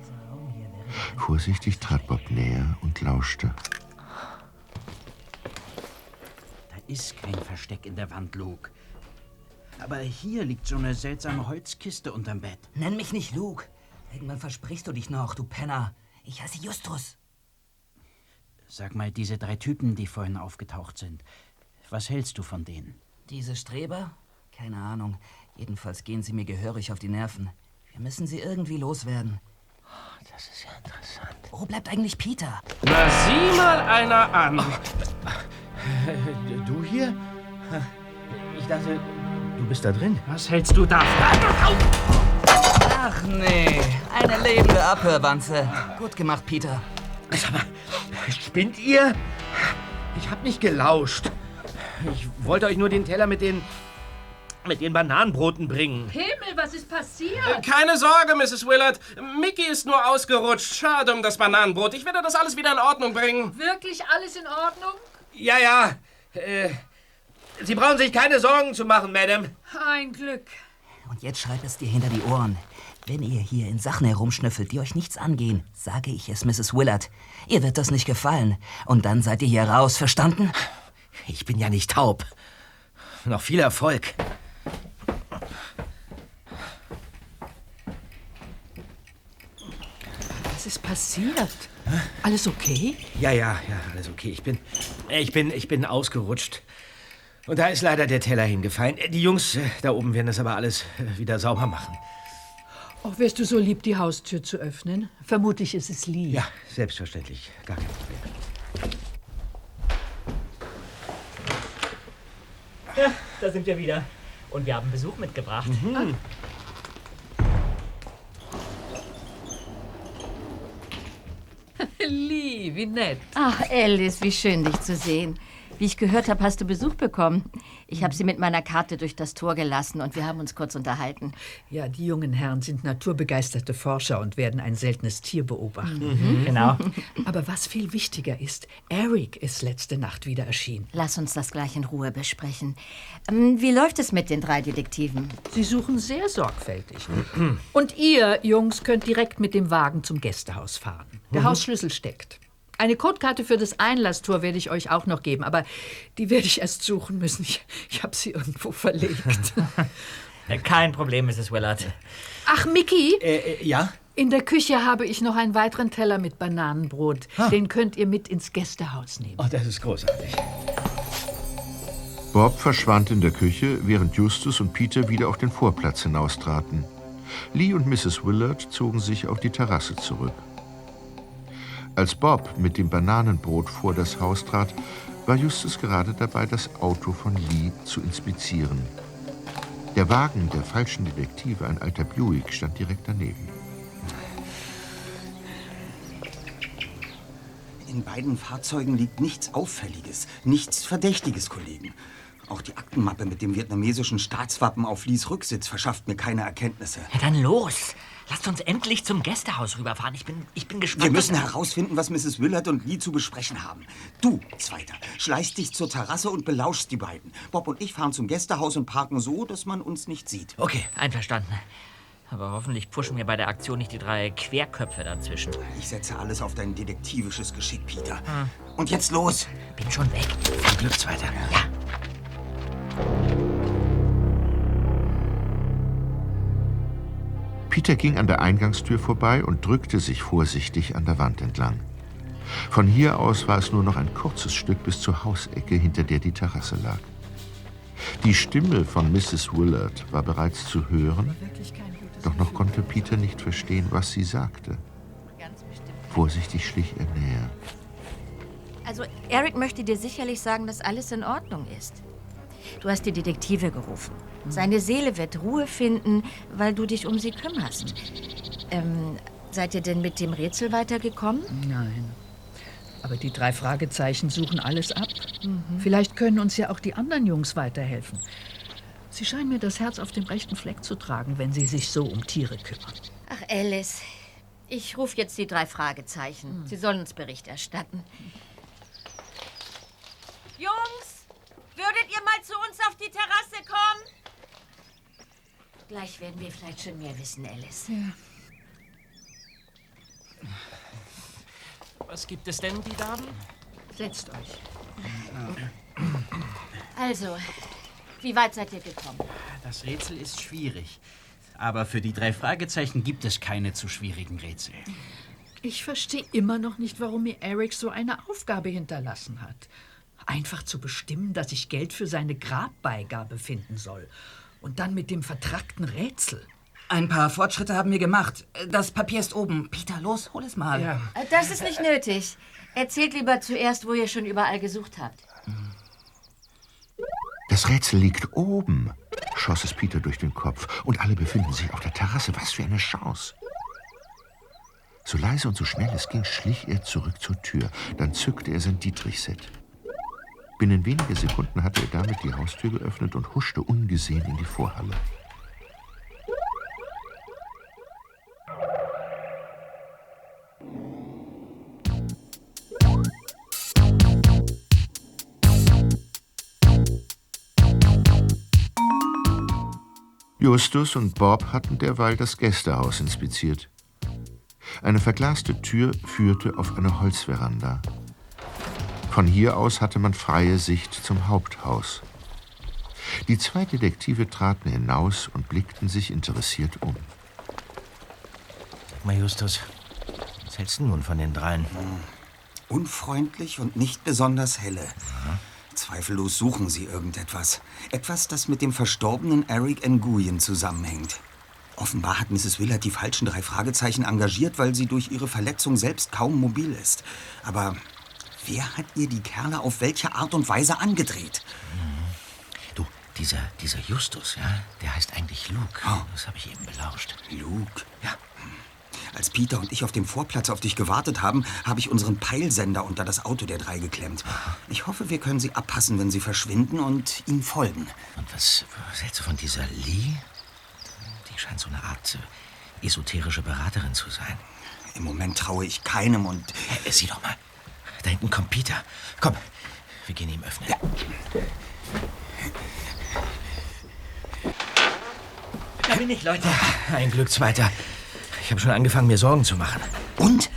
[SPEAKER 1] Vorsichtig trat Bob näher und lauschte.
[SPEAKER 3] Da ist kein Versteck in der Wand, Luke. Aber hier liegt so eine seltsame Holzkiste unterm Bett.
[SPEAKER 12] Nenn mich nicht Luke. Irgendwann versprichst du dich noch, du Penner. Ich heiße Justus.
[SPEAKER 3] Sag mal, diese drei Typen, die vorhin aufgetaucht sind, was hältst du von denen?
[SPEAKER 12] Diese Streber? Keine Ahnung. Jedenfalls gehen sie mir gehörig auf die Nerven. Wir müssen sie irgendwie loswerden.
[SPEAKER 4] Das ist ja interessant.
[SPEAKER 12] Wo bleibt eigentlich Peter?
[SPEAKER 11] Na, sieh mal einer an.
[SPEAKER 4] Du hier? Ich dachte, du bist da drin.
[SPEAKER 11] Was hältst du davon?
[SPEAKER 12] Ach nee, eine lebende Abhörwanze. Gut gemacht, Peter.
[SPEAKER 4] Spinnt ihr? Ich hab nicht gelauscht. Ich wollte euch nur den Teller mit den mit den Bananenbroten bringen.
[SPEAKER 10] Himmel, was ist passiert?
[SPEAKER 11] Keine Sorge, Mrs. Willard. Mickey ist nur ausgerutscht. Schade um das Bananenbrot. Ich werde das alles wieder in Ordnung bringen.
[SPEAKER 10] Wirklich alles in Ordnung?
[SPEAKER 4] Ja, ja. Äh, Sie brauchen sich keine Sorgen zu machen, Madame.
[SPEAKER 10] Ein Glück.
[SPEAKER 12] Und jetzt schreib es dir hinter die Ohren. Wenn ihr hier in Sachen herumschnüffelt, die euch nichts angehen, sage ich es Mrs. Willard. Ihr wird das nicht gefallen. Und dann seid ihr hier raus, verstanden?
[SPEAKER 4] Ich bin ja nicht taub. Noch viel Erfolg.
[SPEAKER 10] Was ist passiert? Alles okay?
[SPEAKER 4] Ja, ja, ja, alles okay. Ich bin, ich bin, ich bin ausgerutscht. Und da ist leider der Teller hingefallen. Die Jungs äh, da oben werden das aber alles äh, wieder sauber machen.
[SPEAKER 10] Auch wärst du so lieb, die Haustür zu öffnen? Vermutlich ist es Lee.
[SPEAKER 4] Ja, selbstverständlich. Gar kein Problem.
[SPEAKER 7] Ja, da sind wir wieder. Und wir haben Besuch mitgebracht.
[SPEAKER 10] Mhm. Wie nett.
[SPEAKER 2] Ach, Alice, wie schön, dich zu sehen. Wie ich gehört habe, hast du Besuch bekommen. Ich habe sie mit meiner Karte durch das Tor gelassen und wir haben uns kurz unterhalten.
[SPEAKER 10] Ja, die jungen Herren sind naturbegeisterte Forscher und werden ein seltenes Tier beobachten.
[SPEAKER 2] Mhm. Genau.
[SPEAKER 10] Aber was viel wichtiger ist, Eric ist letzte Nacht wieder erschienen.
[SPEAKER 2] Lass uns das gleich in Ruhe besprechen. Ähm, Wie läuft es mit den drei Detektiven?
[SPEAKER 10] Sie suchen sehr sorgfältig. Und ihr, Jungs, könnt direkt mit dem Wagen zum Gästehaus fahren. Der
[SPEAKER 2] Mhm.
[SPEAKER 10] Hausschlüssel steckt. Eine Codekarte für das Einlasstor werde ich euch auch noch geben, aber die werde ich erst suchen müssen. Ich, ich habe sie irgendwo verlegt.
[SPEAKER 7] Äh, Kein Problem, Mrs. Willard.
[SPEAKER 10] Ach, Mickey?
[SPEAKER 4] Äh, ja?
[SPEAKER 10] In der Küche habe ich noch einen weiteren Teller mit Bananenbrot. Den könnt ihr mit ins Gästehaus nehmen.
[SPEAKER 4] Oh, das ist großartig.
[SPEAKER 1] Bob verschwand in der Küche, während Justus und Peter wieder auf den Vorplatz hinaustraten. Lee und Mrs. Willard zogen sich auf die Terrasse zurück. Als Bob mit dem Bananenbrot vor das Haus trat, war Justus gerade dabei, das Auto von Lee zu inspizieren. Der Wagen der falschen Detektive, ein alter Buick, stand direkt daneben.
[SPEAKER 6] In beiden Fahrzeugen liegt nichts Auffälliges, nichts Verdächtiges, Kollegen. Auch die Aktenmappe mit dem vietnamesischen Staatswappen auf Lees Rücksitz verschafft mir keine Erkenntnisse.
[SPEAKER 7] Ja, dann los. Lasst uns endlich zum Gästehaus rüberfahren. Ich bin, ich bin gespannt.
[SPEAKER 6] Wir müssen herausfinden, was Mrs. Willard und Lee zu besprechen haben. Du, Zweiter, schleichst dich zur Terrasse und belauschst die beiden. Bob und ich fahren zum Gästehaus und parken so, dass man uns nicht sieht.
[SPEAKER 7] Okay, einverstanden. Aber hoffentlich pushen wir bei der Aktion nicht die drei Querköpfe dazwischen.
[SPEAKER 6] Ich setze alles auf dein detektivisches Geschick, Peter. Und jetzt los!
[SPEAKER 7] Bin schon weg.
[SPEAKER 4] Viel Glück, Zweiter.
[SPEAKER 7] Ja.
[SPEAKER 1] Peter ging an der Eingangstür vorbei und drückte sich vorsichtig an der Wand entlang. Von hier aus war es nur noch ein kurzes Stück bis zur Hausecke, hinter der die Terrasse lag. Die Stimme von Mrs. Willard war bereits zu hören, doch noch konnte Peter nicht verstehen, was sie sagte. Vorsichtig schlich er näher.
[SPEAKER 2] Also, Eric möchte dir sicherlich sagen, dass alles in Ordnung ist. Du hast die Detektive gerufen. Seine Seele wird Ruhe finden, weil du dich um sie kümmerst. Ähm, seid ihr denn mit dem Rätsel weitergekommen?
[SPEAKER 10] Nein. Aber die drei Fragezeichen suchen alles ab. Vielleicht können uns ja auch die anderen Jungs weiterhelfen. Sie scheinen mir das Herz auf dem rechten Fleck zu tragen, wenn sie sich so um Tiere kümmern.
[SPEAKER 2] Ach, Alice. Ich rufe jetzt die drei Fragezeichen. Sie sollen uns Bericht erstatten. Jungs, würdet ihr mal zu uns auf die Terrasse kommen? Gleich werden wir vielleicht schon mehr wissen, Alice.
[SPEAKER 11] Was gibt es denn, die Damen?
[SPEAKER 10] Setzt euch.
[SPEAKER 2] Also, wie weit seid ihr gekommen?
[SPEAKER 3] Das Rätsel ist schwierig. Aber für die drei Fragezeichen gibt es keine zu schwierigen Rätsel.
[SPEAKER 10] Ich verstehe immer noch nicht, warum mir Eric so eine Aufgabe hinterlassen hat. Einfach zu bestimmen, dass ich Geld für seine Grabbeigabe finden soll. Und dann mit dem vertrackten Rätsel.
[SPEAKER 12] Ein paar Fortschritte haben wir gemacht. Das Papier ist oben. Peter, los, hol es mal.
[SPEAKER 10] Ja.
[SPEAKER 2] Äh, Das ist nicht nötig. Erzählt lieber zuerst, wo ihr schon überall gesucht habt.
[SPEAKER 1] Das Rätsel liegt oben, schoss es Peter durch den Kopf. Und alle befinden sich auf der Terrasse. Was für eine Chance. So leise und so schnell es ging, schlich er zurück zur Tür. Dann zückte er sein Dietrich-Set. Binnen weniger Sekunden hatte er damit die Haustür geöffnet und huschte ungesehen in die Vorhalle. Justus und Bob hatten derweil das Gästehaus inspiziert. Eine verglaste Tür führte auf eine Holzveranda. Von hier aus hatte man freie Sicht zum Haupthaus. Die zwei Detektive traten hinaus und blickten sich interessiert um.
[SPEAKER 4] Mal Justus, Was hältst du nun von den dreien?
[SPEAKER 6] Unfreundlich und nicht besonders helle. Zweifellos suchen sie irgendetwas. Etwas, das mit dem verstorbenen Eric Nguyen zusammenhängt. Offenbar hat Mrs. Willard die falschen drei Fragezeichen engagiert, weil sie durch ihre Verletzung selbst kaum mobil ist. Aber wer hat ihr die Kerle auf welche Art und Weise angedreht?
[SPEAKER 4] Du, dieser, dieser Justus, ja, der heißt eigentlich Luke. Das habe ich eben belauscht.
[SPEAKER 6] Luke? Ja. Als Peter und ich auf dem Vorplatz auf dich gewartet haben, habe ich unseren Peilsender unter das Auto der drei geklemmt. Ich hoffe, wir können sie abpassen, wenn sie verschwinden und ihnen folgen.
[SPEAKER 4] Und was, was hältst du von dieser Lee? Die scheint so eine Art äh, esoterische Beraterin zu sein.
[SPEAKER 6] Im Moment traue ich keinem und...
[SPEAKER 4] Äh, sieh doch mal. Da hinten kommt Peter. Komm, wir gehen ihm öffnen.
[SPEAKER 7] Da bin ich, Leute.
[SPEAKER 4] Ein Glück, Zweiter. Ich habe schon angefangen, mir Sorgen zu machen.
[SPEAKER 6] Und?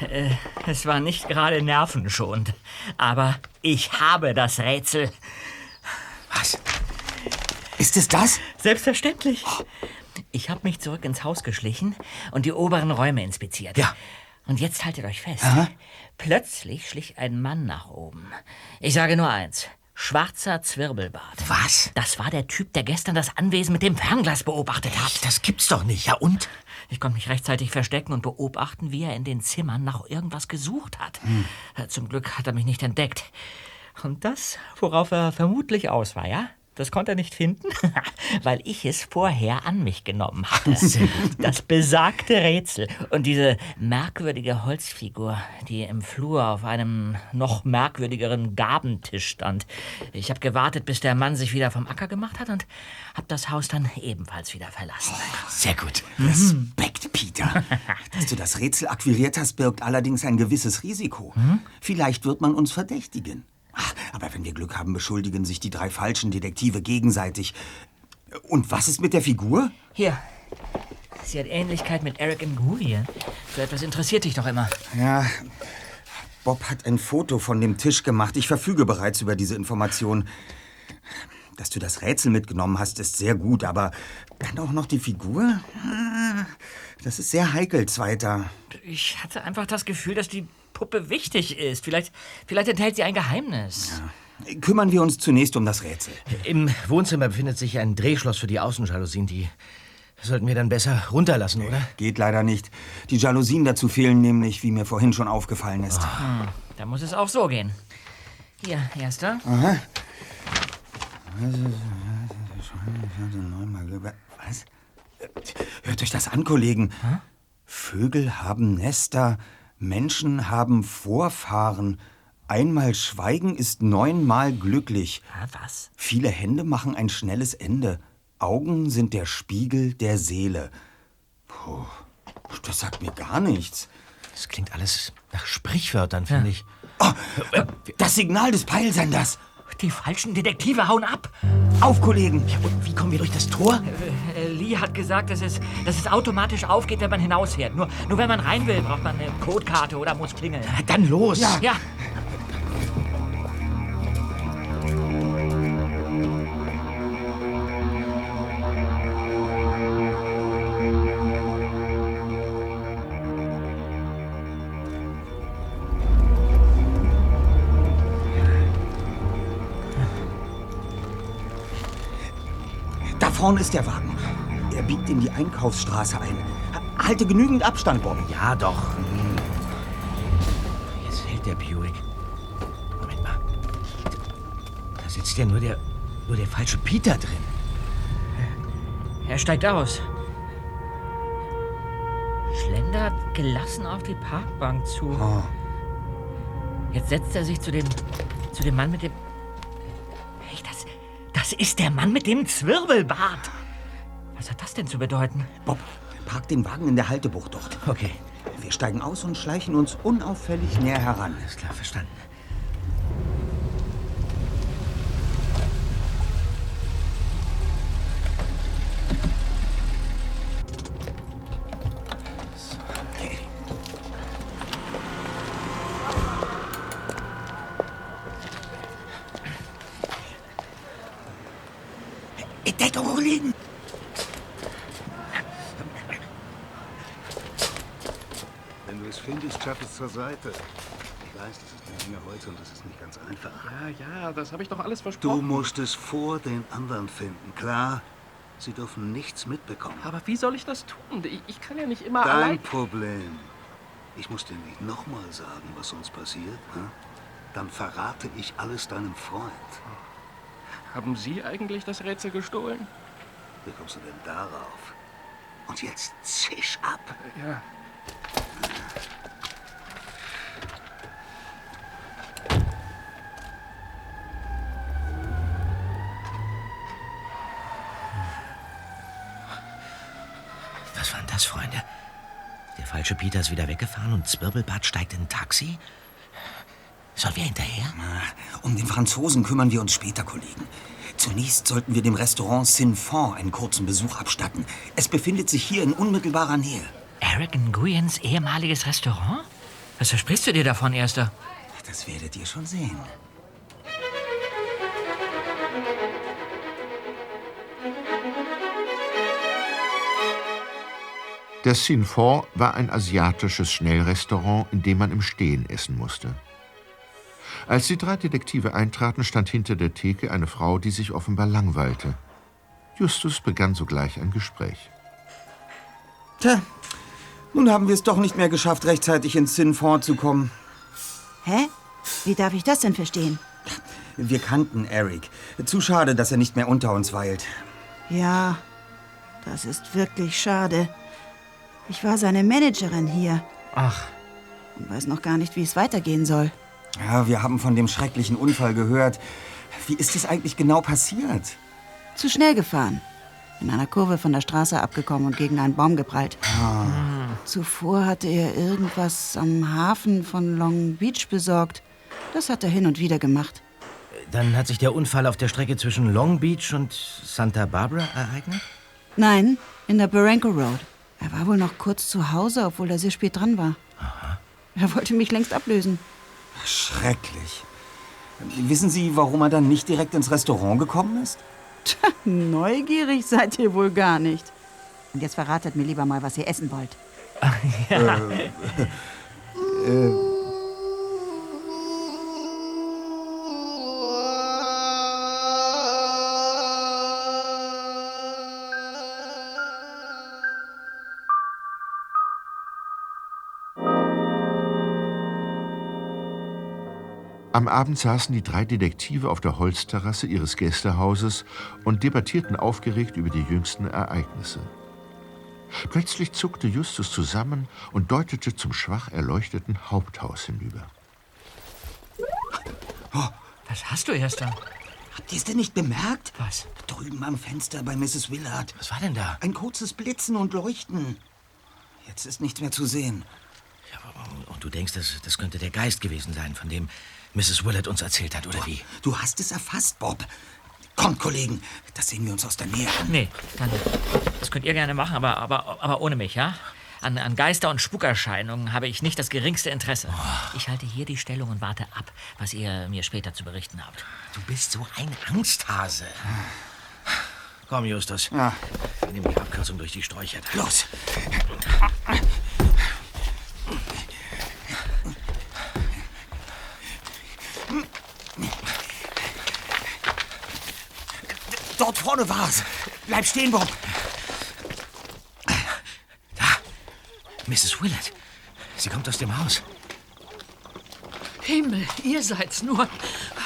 [SPEAKER 7] Äh, es war nicht gerade nervenschonend. Aber ich habe das Rätsel.
[SPEAKER 6] Was? Ist es das?
[SPEAKER 7] Selbstverständlich. Ich habe mich zurück ins Haus geschlichen und die oberen Räume inspiziert.
[SPEAKER 6] Ja.
[SPEAKER 7] Und jetzt haltet euch fest.
[SPEAKER 6] Aha.
[SPEAKER 7] Plötzlich schlich ein Mann nach oben. Ich sage nur eins. Schwarzer Zwirbelbart.
[SPEAKER 4] Was?
[SPEAKER 7] Das war der Typ, der gestern das Anwesen mit dem Fernglas beobachtet hat.
[SPEAKER 4] Das gibt's doch nicht. Ja, und?
[SPEAKER 7] Ich konnte mich rechtzeitig verstecken und beobachten, wie er in den Zimmern nach irgendwas gesucht hat. Äh, Zum Glück hat er mich nicht entdeckt. Und das, worauf er vermutlich aus war, ja? Das konnte er nicht finden, weil ich es vorher an mich genommen hatte. Das besagte Rätsel und diese merkwürdige Holzfigur, die im Flur auf einem noch merkwürdigeren Gabentisch stand. Ich habe gewartet, bis der Mann sich wieder vom Acker gemacht hat und habe das Haus dann ebenfalls wieder verlassen.
[SPEAKER 4] Sehr gut.
[SPEAKER 6] Respekt, Peter. Dass du das Rätsel akquiriert hast, birgt allerdings ein gewisses Risiko. Vielleicht wird man uns verdächtigen. Ach, aber wenn wir Glück haben, beschuldigen sich die drei falschen Detektive gegenseitig. Und was ist mit der Figur?
[SPEAKER 7] Hier. Sie hat Ähnlichkeit mit Eric Nguyen. So etwas interessiert dich doch immer.
[SPEAKER 6] Ja, Bob hat ein Foto von dem Tisch gemacht. Ich verfüge bereits über diese Information. Dass du das Rätsel mitgenommen hast, ist sehr gut, aber dann auch noch die Figur? Das ist sehr heikel, Zweiter.
[SPEAKER 7] Ich hatte einfach das Gefühl, dass die Puppe wichtig ist. Vielleicht, vielleicht enthält sie ein Geheimnis.
[SPEAKER 6] Kümmern wir uns zunächst um das Rätsel.
[SPEAKER 4] Im Wohnzimmer befindet sich ein Drehschloss für die Außenjalousien. Die sollten wir dann besser runterlassen, oder?
[SPEAKER 6] Geht leider nicht. Die Jalousien dazu fehlen nämlich, wie mir vorhin schon aufgefallen ist.
[SPEAKER 7] Hm, da muss es auch so gehen. Hier, erster.
[SPEAKER 6] Aha. Was? Hört euch das an, Kollegen. Vögel haben Nester, Menschen haben Vorfahren. Einmal schweigen ist neunmal glücklich.
[SPEAKER 7] Was?
[SPEAKER 6] Viele Hände machen ein schnelles Ende. Augen sind der Spiegel der Seele. Puh, das sagt mir gar nichts.
[SPEAKER 4] Das klingt alles nach Sprichwörtern, finde ich.
[SPEAKER 6] Oh, das Signal des Peilsenders.
[SPEAKER 7] Die falschen Detektive hauen ab.
[SPEAKER 6] Auf, Kollegen.
[SPEAKER 4] Und wie kommen wir durch das Tor?
[SPEAKER 7] Äh, Lee hat gesagt, dass es, dass es automatisch aufgeht, wenn man hinausfährt. Nur, nur wenn man rein will, braucht man eine Codekarte oder muss klingeln.
[SPEAKER 4] Dann los.
[SPEAKER 7] Ja. ja.
[SPEAKER 6] Da vorne ist der Wagen. Er biegt in die Einkaufsstraße ein. Halte genügend Abstand, Bob.
[SPEAKER 4] Ja, doch. Jetzt hält der Buick. Moment mal. Da sitzt ja nur der, nur der falsche Peter drin.
[SPEAKER 7] Er steigt aus. Schlendert gelassen auf die Parkbank zu.
[SPEAKER 6] Oh.
[SPEAKER 7] Jetzt setzt er sich zu dem, zu dem Mann mit dem. Das, ist der Mann mit dem Zwirbelbart. Was hat das denn zu bedeuten?
[SPEAKER 6] Bob, park den Wagen in der Haltebucht dort.
[SPEAKER 4] Okay.
[SPEAKER 6] Wir steigen aus und schleichen uns unauffällig näher heran.
[SPEAKER 4] Ist klar, verstanden.
[SPEAKER 13] Seite. Ich weiß, das ist eine Menge Holz und das ist nicht ganz einfach.
[SPEAKER 11] Ja, ja, das habe ich doch alles
[SPEAKER 13] Du
[SPEAKER 11] versprochen.
[SPEAKER 13] musst es vor den anderen finden, klar? Sie dürfen nichts mitbekommen.
[SPEAKER 11] Aber wie soll ich das tun? Ich, ich kann ja nicht immer
[SPEAKER 13] Dein
[SPEAKER 11] allein...
[SPEAKER 13] Problem. Ich muss dir nicht nochmal sagen, was uns passiert. Hm? Dann verrate ich alles deinem Freund.
[SPEAKER 11] Haben Sie eigentlich das Rätsel gestohlen?
[SPEAKER 13] Wie kommst du denn darauf? Und jetzt zisch ab.
[SPEAKER 11] Ja.
[SPEAKER 4] Was Freunde? Der falsche Peter ist wieder weggefahren und Zwirbelbart steigt in ein Taxi? Sollen wir hinterher?
[SPEAKER 6] Um den Franzosen kümmern wir uns später, Kollegen. Zunächst sollten wir dem Restaurant Sinfon einen kurzen Besuch abstatten. Es befindet sich hier in unmittelbarer Nähe.
[SPEAKER 7] Eric Nguyens ehemaliges Restaurant? Was versprichst du dir davon, Erster?
[SPEAKER 6] Das werdet ihr schon sehen.
[SPEAKER 1] Der Sinfon war ein asiatisches Schnellrestaurant, in dem man im Stehen essen musste. Als die drei Detektive eintraten, stand hinter der Theke eine Frau, die sich offenbar langweilte. Justus begann sogleich ein Gespräch.
[SPEAKER 6] Tja, nun haben wir es doch nicht mehr geschafft, rechtzeitig ins Sinfon zu kommen.
[SPEAKER 14] Hä? Wie darf ich das denn verstehen?
[SPEAKER 6] Wir kannten Eric. Zu schade, dass er nicht mehr unter uns weilt.
[SPEAKER 14] Ja, das ist wirklich schade. Ich war seine Managerin hier
[SPEAKER 7] Ach,
[SPEAKER 14] und weiß noch gar nicht, wie es weitergehen soll.
[SPEAKER 6] Ja, wir haben von dem schrecklichen Unfall gehört. Wie ist es eigentlich genau passiert?
[SPEAKER 14] Zu schnell gefahren. In einer Kurve von der Straße abgekommen und gegen einen Baum geprallt. Zuvor hatte er irgendwas am Hafen von Long Beach besorgt. Das hat er hin und wieder gemacht.
[SPEAKER 4] Dann hat sich der Unfall auf der Strecke zwischen Long Beach und Santa Barbara ereignet?
[SPEAKER 14] Nein, in der Barranco Road. Er war wohl noch kurz zu Hause, obwohl er sehr spät dran war. Er wollte mich längst ablösen.
[SPEAKER 6] Schrecklich. Wissen Sie, warum er dann nicht direkt ins Restaurant gekommen ist?
[SPEAKER 14] Tja, neugierig seid ihr wohl gar nicht. Und jetzt verratet mir lieber mal, was ihr essen wollt.
[SPEAKER 7] Ja.
[SPEAKER 6] Äh, äh,
[SPEAKER 1] Am Abend saßen die drei Detektive auf der Holzterrasse ihres Gästehauses und debattierten aufgeregt über die jüngsten Ereignisse. Plötzlich zuckte Justus zusammen und deutete zum schwach erleuchteten Haupthaus hinüber.
[SPEAKER 7] Was hast du, Erster?
[SPEAKER 6] Habt ihr es denn nicht bemerkt?
[SPEAKER 7] Was?
[SPEAKER 6] Drüben am Fenster bei Mrs. Willard.
[SPEAKER 4] Was war denn da?
[SPEAKER 6] Ein kurzes Blitzen und Leuchten. Jetzt ist nichts mehr zu sehen.
[SPEAKER 4] Und du denkst, das, das könnte der Geist gewesen sein, von dem Mrs. Willard uns erzählt hat, oder wie?
[SPEAKER 6] Du hast es erfasst, Bob. Kommt, Kollegen, das sehen wir uns aus der Nähe an.
[SPEAKER 7] Nee, danke. Das könnt ihr gerne machen, aber, aber, aber ohne mich, ja? An, an Geister- und Spukerscheinungen habe ich nicht das geringste Interesse. Ich halte hier die Stellung und warte ab, was ihr mir später zu berichten habt.
[SPEAKER 4] Du bist so ein Angsthase. Komm, Justus.
[SPEAKER 6] Ja.
[SPEAKER 4] Wir nehmen die Abkürzung durch die Sträucher.
[SPEAKER 6] Los. Vorne war's. Bleib stehen, Bob.
[SPEAKER 4] Mrs. Willard. Sie kommt aus dem Haus.
[SPEAKER 10] Himmel, ihr seid's nur.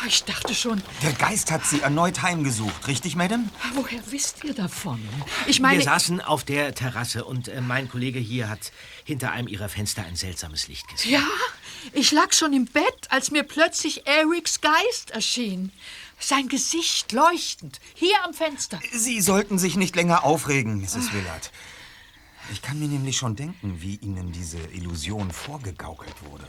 [SPEAKER 10] Ich dachte schon,
[SPEAKER 6] Der Geist hat sie erneut heimgesucht, richtig, Madame?
[SPEAKER 10] woher wisst ihr davon? Ich meine,
[SPEAKER 4] Wir saßen auf der Terrasse und äh, mein Kollege hier hat hinter einem ihrer Fenster ein seltsames Licht gesehen.
[SPEAKER 10] ja, ich lag schon im Bett, als mir plötzlich Erics Geist erschien. Sein Gesicht leuchtend, hier am Fenster.
[SPEAKER 6] Sie sollten sich nicht länger aufregen, Mrs. Willard. Ich kann mir nämlich schon denken, wie Ihnen diese Illusion vorgegaukelt wurde.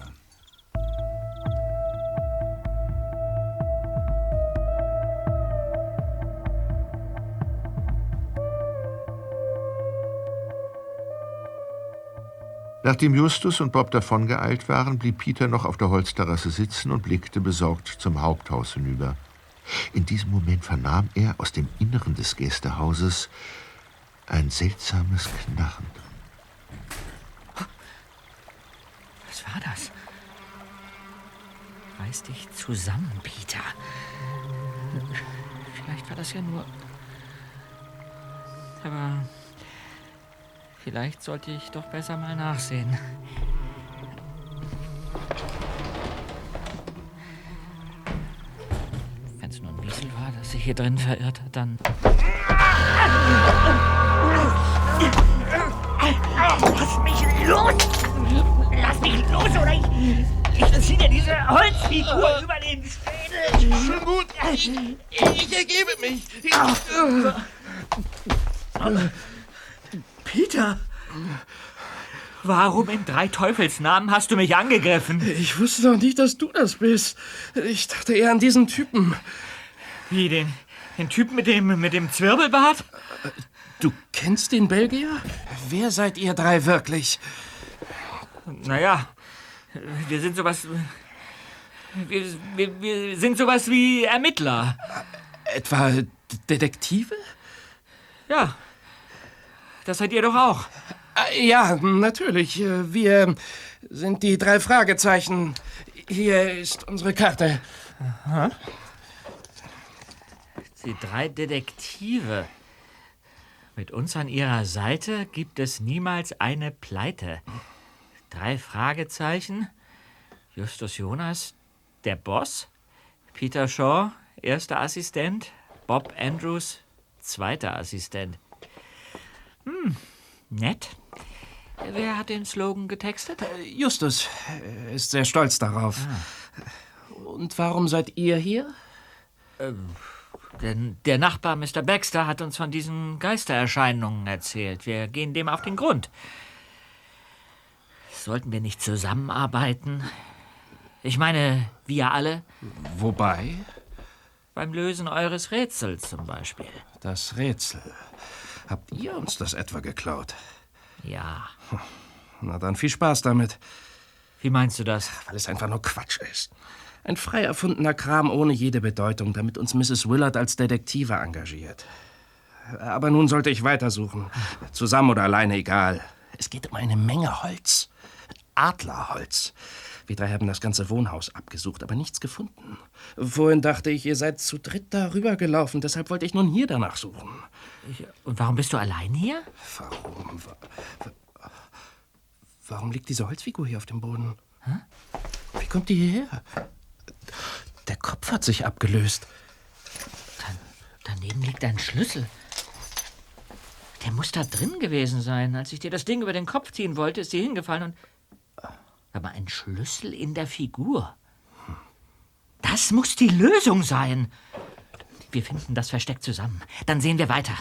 [SPEAKER 1] Nachdem Justus und Bob davongeeilt waren, blieb Peter noch auf der Holzterrasse sitzen und blickte besorgt zum Haupthaus hinüber. In diesem Moment vernahm er aus dem Inneren des Gästehauses ein seltsames Knarren.
[SPEAKER 7] war das? Reiß dich zusammen, Peter. Vielleicht war das ja nur. Aber vielleicht sollte ich doch besser mal nachsehen. Sich hier drin verirrt dann.
[SPEAKER 15] Lass mich los! Lass mich los oder ich, ich ziehe dir diese Holzfigur über den Schädel!
[SPEAKER 11] Schon gut, ich, ich ergebe mich.
[SPEAKER 7] Peter! Warum in drei Teufelsnamen hast du mich angegriffen?
[SPEAKER 11] Ich wusste doch nicht, dass du das bist. Ich dachte eher an diesen Typen.
[SPEAKER 7] Wie, den, den Typen mit dem, mit dem Zwirbelbart?
[SPEAKER 11] Du kennst den Belgier? Wer seid ihr drei wirklich?
[SPEAKER 7] Naja, wir sind sowas. Wir, wir, wir sind sowas wie Ermittler.
[SPEAKER 11] Etwa D- Detektive?
[SPEAKER 7] Ja. Das seid ihr doch auch.
[SPEAKER 11] Äh, Ja, natürlich. Äh, Wir sind die drei Fragezeichen. Hier ist unsere Karte.
[SPEAKER 7] Aha. Die drei Detektive. Mit uns an ihrer Seite gibt es niemals eine Pleite. Drei Fragezeichen. Justus Jonas, der Boss. Peter Shaw, erster Assistent. Bob Andrews, zweiter Assistent. Hm, nett. Wer hat den Slogan getextet?
[SPEAKER 11] Justus äh, ist sehr stolz darauf. Und warum seid ihr hier?
[SPEAKER 7] Ähm, denn der Nachbar Mr. Baxter hat uns von diesen Geistererscheinungen erzählt. Wir gehen dem auf den Grund. Sollten wir nicht zusammenarbeiten? Ich meine, wir alle?
[SPEAKER 11] Wobei?
[SPEAKER 7] Beim Lösen eures Rätsels zum Beispiel.
[SPEAKER 11] Das Rätsel. Habt ihr uns das etwa geklaut?
[SPEAKER 7] Ja.
[SPEAKER 11] Na dann viel Spaß damit.
[SPEAKER 7] Wie meinst du das?
[SPEAKER 11] Weil es einfach nur Quatsch ist. Ein frei erfundener Kram ohne jede Bedeutung, damit uns Mrs. Willard als Detektive engagiert. Aber nun sollte ich weitersuchen. Zusammen oder alleine, egal. Es geht um eine Menge Holz. Adlerholz. Wir drei haben das ganze Wohnhaus abgesucht, aber nichts gefunden. Vorhin dachte ich, ihr seid zu dritt darüber gelaufen, deshalb wollte ich nun hier danach suchen.
[SPEAKER 7] Und warum bist du allein hier?
[SPEAKER 11] Warum? Wa- wa- Warum liegt diese Holzfigur hier auf dem Boden? Wie kommt die hierher? Der Kopf hat sich abgelöst.
[SPEAKER 7] Daneben liegt ein Schlüssel. Der muss da drin gewesen sein. Als ich dir das Ding über den Kopf ziehen wollte, ist sie hingefallen und. Aber ein Schlüssel in der Figur. Das muss die Lösung sein. Wir finden das Versteck zusammen. Dann sehen wir weiter.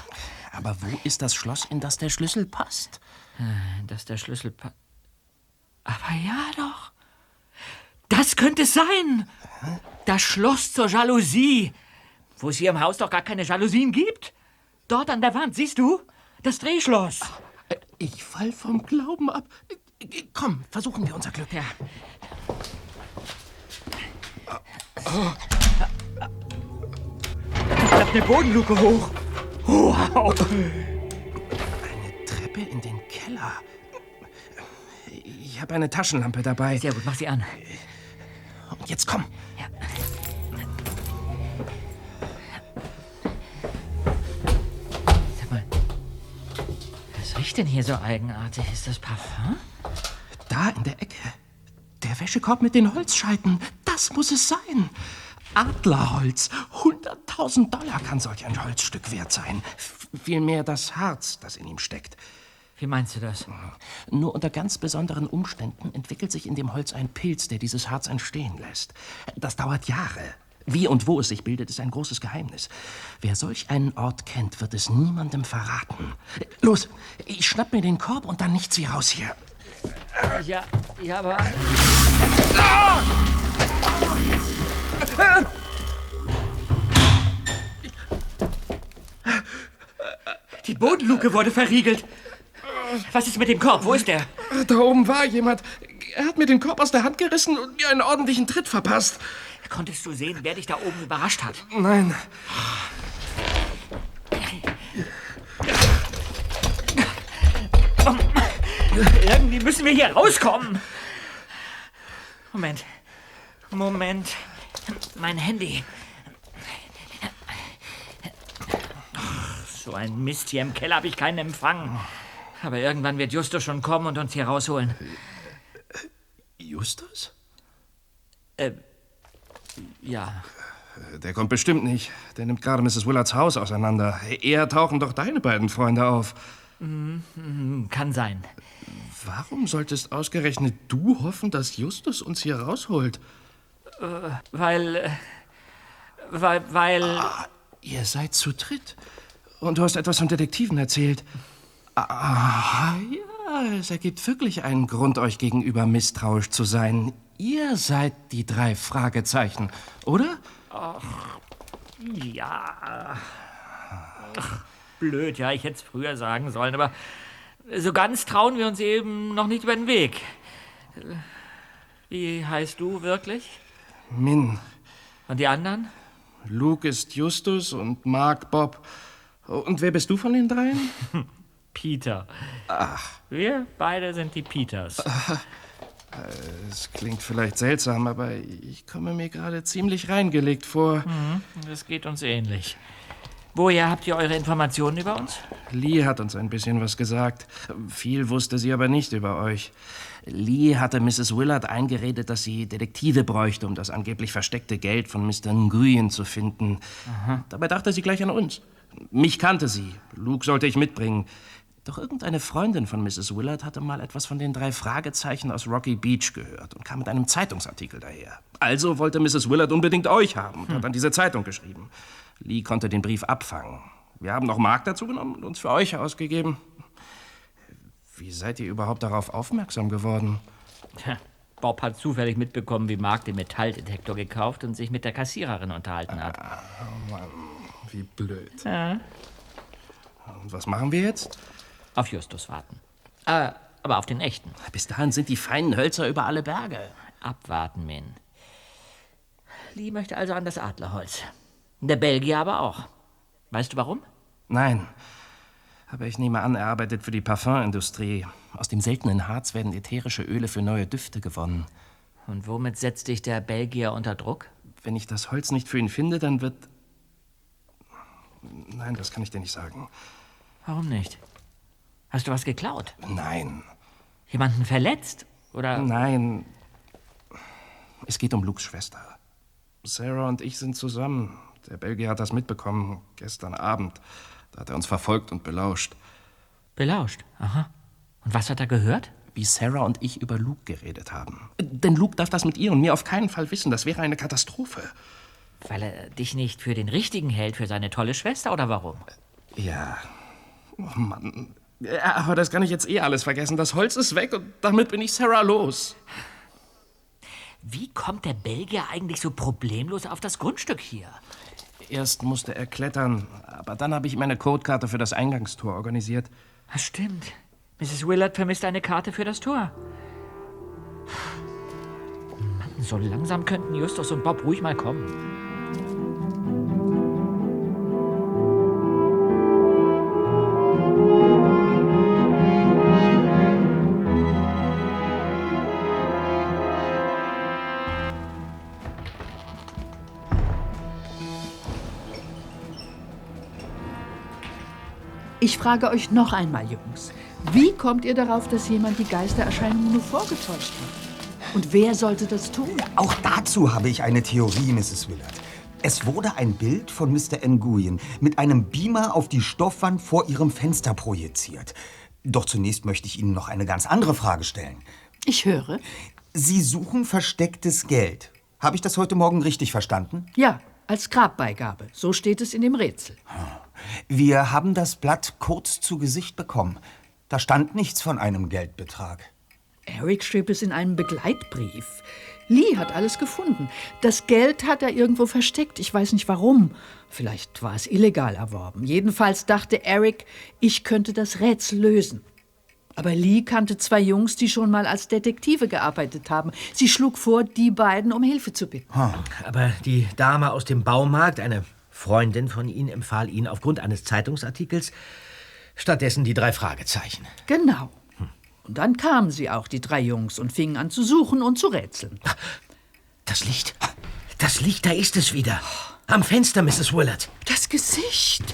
[SPEAKER 11] Aber wo ist das Schloss, in das der Schlüssel passt?
[SPEAKER 7] Äh, Dass der Schlüssel. pa- Aber ja doch. Das könnte es sein. Das Schloss zur Jalousie. Wo es hier im Haus doch gar keine Jalousien gibt. Dort an der Wand, siehst du? Das Drehschloss.
[SPEAKER 11] Ich fall vom Glauben ab. Komm, versuchen wir unser Glück.
[SPEAKER 7] Ja. Da klappt eine Bodenluke hoch. Wow.
[SPEAKER 11] Eine Treppe in den Keller. Ich habe eine Taschenlampe dabei.
[SPEAKER 7] Sehr gut, mach sie an.
[SPEAKER 11] Jetzt komm.
[SPEAKER 7] Sag mal, was riecht denn hier so eigenartig? Ist das Parfum?
[SPEAKER 11] Da in der Ecke. Der Wäschekorb mit den Holzscheiten. Das muss es sein. Adlerholz. 100.000 Dollar kann solch ein Holzstück wert sein. Vielmehr das Harz, das in ihm steckt.
[SPEAKER 7] Wie meinst du das?
[SPEAKER 11] Nur unter ganz besonderen Umständen entwickelt sich in dem Holz ein Pilz, der dieses Harz entstehen lässt. Das dauert Jahre. Wie und wo es sich bildet, ist ein großes Geheimnis. Wer solch einen Ort kennt, wird es niemandem verraten. Los, ich schnapp mir den Korb und dann nichts wie raus hier.
[SPEAKER 7] Ja, ja, aber. Die Bodenluke wurde verriegelt. Was ist mit dem Korb? Wo ist der?
[SPEAKER 11] Da oben war jemand. Er hat mir den Korb aus der Hand gerissen und mir einen ordentlichen Tritt verpasst.
[SPEAKER 7] Konntest du sehen, wer dich da oben überrascht hat?
[SPEAKER 11] Nein.
[SPEAKER 7] Irgendwie müssen wir hier rauskommen. Moment. Moment. Mein Handy. So ein Mist. Hier im Keller habe ich keinen Empfang. Aber irgendwann wird Justus schon kommen und uns hier rausholen.
[SPEAKER 11] Justus?
[SPEAKER 7] Äh, ja.
[SPEAKER 11] Der kommt bestimmt nicht. Der nimmt gerade Mrs. Willards Haus auseinander. Eher tauchen doch deine beiden Freunde auf.
[SPEAKER 7] Mhm, Kann sein.
[SPEAKER 11] Warum solltest ausgerechnet du hoffen, dass Justus uns hier rausholt?
[SPEAKER 7] Äh, weil. äh, Weil. weil
[SPEAKER 11] Ah, ihr seid zu dritt. Und du hast etwas von Detektiven erzählt. Ah, ja, es ergibt wirklich einen Grund, euch gegenüber misstrauisch zu sein. Ihr seid die drei Fragezeichen, oder?
[SPEAKER 7] Ach, ja. Ach, blöd, ja, ich hätte es früher sagen sollen, aber so ganz trauen wir uns eben noch nicht über den Weg. Wie heißt du wirklich?
[SPEAKER 11] Min.
[SPEAKER 7] Und die anderen?
[SPEAKER 11] Luke ist Justus und Mark Bob. Und wer bist du von den dreien?
[SPEAKER 7] Peter.
[SPEAKER 11] Ach.
[SPEAKER 7] Wir beide sind die Peters.
[SPEAKER 11] Es klingt vielleicht seltsam, aber ich komme mir gerade ziemlich reingelegt vor.
[SPEAKER 7] Mhm, das geht uns ähnlich. Woher habt ihr eure Informationen über uns?
[SPEAKER 11] Lee hat uns ein bisschen was gesagt. Viel wusste sie aber nicht über euch. Lee hatte Mrs. Willard eingeredet, dass sie Detektive bräuchte, um das angeblich versteckte Geld von Mr. Nguyen zu finden. Dabei dachte sie gleich an uns. Mich kannte sie. Luke sollte ich mitbringen. Doch irgendeine Freundin von Mrs. Willard hatte mal etwas von den drei Fragezeichen aus Rocky Beach gehört und kam mit einem Zeitungsartikel daher. Also wollte Mrs. Willard unbedingt euch haben und hat an diese Zeitung geschrieben. Lee konnte den Brief abfangen. Wir haben noch Mark dazu genommen und uns für euch ausgegeben. Wie seid ihr überhaupt darauf aufmerksam geworden?
[SPEAKER 7] Tja, Bob hat zufällig mitbekommen, wie Mark den Metalldetektor gekauft und sich mit der Kassiererin unterhalten hat.
[SPEAKER 11] Oh Mann, wie blöd.
[SPEAKER 7] Ja.
[SPEAKER 11] Und was machen wir jetzt?
[SPEAKER 7] Auf Justus warten. Äh, aber auf den echten.
[SPEAKER 11] Bis dahin sind die feinen Hölzer über alle Berge.
[SPEAKER 7] Abwarten, Min. Lee möchte also an das Adlerholz. Der Belgier aber auch. Weißt du warum?
[SPEAKER 11] Nein. Aber ich nehme an, er arbeitet für die Parfümindustrie. Aus dem seltenen Harz werden ätherische Öle für neue Düfte gewonnen.
[SPEAKER 7] Und womit setzt dich der Belgier unter Druck?
[SPEAKER 11] Wenn ich das Holz nicht für ihn finde, dann wird. Nein, das kann ich dir nicht sagen.
[SPEAKER 7] Warum nicht? Hast du was geklaut?
[SPEAKER 11] Nein.
[SPEAKER 7] Jemanden verletzt? Oder?
[SPEAKER 11] Nein. Es geht um Lukes Schwester. Sarah und ich sind zusammen. Der Belgier hat das mitbekommen, gestern Abend. Da hat er uns verfolgt und belauscht.
[SPEAKER 7] Belauscht? Aha. Und was hat er gehört?
[SPEAKER 11] Wie Sarah und ich über Luke geredet haben. Denn Luke darf das mit ihr und mir auf keinen Fall wissen. Das wäre eine Katastrophe.
[SPEAKER 7] Weil er dich nicht für den Richtigen hält, für seine tolle Schwester, oder warum?
[SPEAKER 11] Ja. Oh Mann. Ja, aber das kann ich jetzt eh alles vergessen. Das Holz ist weg und damit bin ich Sarah los.
[SPEAKER 7] Wie kommt der Belgier eigentlich so problemlos auf das Grundstück hier?
[SPEAKER 11] Erst musste er klettern, aber dann habe ich meine Codekarte für das Eingangstor organisiert.
[SPEAKER 7] Das stimmt. Mrs. Willard vermisst eine Karte für das Tor. Mann, so langsam könnten Justus und Bob ruhig mal kommen.
[SPEAKER 10] Ich frage euch noch einmal, Jungs. Wie kommt ihr darauf, dass jemand die Geistererscheinungen nur vorgetäuscht hat? Und wer sollte das tun?
[SPEAKER 6] Auch dazu habe ich eine Theorie, Mrs. Willard. Es wurde ein Bild von Mr. Nguyen mit einem Beamer auf die Stoffwand vor Ihrem Fenster projiziert. Doch zunächst möchte ich Ihnen noch eine ganz andere Frage stellen.
[SPEAKER 10] Ich höre.
[SPEAKER 6] Sie suchen verstecktes Geld. Habe ich das heute Morgen richtig verstanden?
[SPEAKER 10] Ja, als Grabbeigabe. So steht es in dem Rätsel.
[SPEAKER 6] Wir haben das Blatt kurz zu Gesicht bekommen. Da stand nichts von einem Geldbetrag.
[SPEAKER 10] Eric schrieb es in einem Begleitbrief. Lee hat alles gefunden. Das Geld hat er irgendwo versteckt. Ich weiß nicht warum. Vielleicht war es illegal erworben. Jedenfalls dachte Eric, ich könnte das Rätsel lösen. Aber Lee kannte zwei Jungs, die schon mal als Detektive gearbeitet haben. Sie schlug vor, die beiden um Hilfe zu bitten.
[SPEAKER 4] Aber die Dame aus dem Baumarkt, eine Freundin von Ihnen, empfahl Ihnen aufgrund eines Zeitungsartikels stattdessen die drei Fragezeichen.
[SPEAKER 10] Genau. Und dann kamen sie auch, die drei Jungs, und fingen an zu suchen und zu rätseln.
[SPEAKER 4] Das Licht. Das Licht, da ist es wieder. Am Fenster, Mrs. Willard.
[SPEAKER 10] Das Gesicht.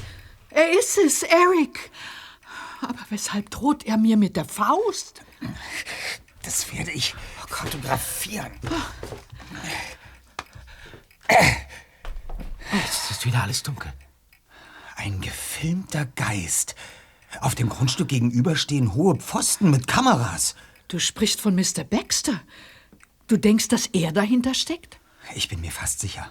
[SPEAKER 10] Er ist es, Eric. Aber weshalb droht er mir mit der Faust?
[SPEAKER 6] Das werde ich kartografieren.
[SPEAKER 4] Es ist wieder alles dunkel.
[SPEAKER 6] Ein gefilmter Geist. Auf dem Grundstück gegenüber stehen hohe Pfosten mit Kameras.
[SPEAKER 10] Du sprichst von Mr. Baxter. Du denkst, dass er dahinter steckt?
[SPEAKER 6] Ich bin mir fast sicher.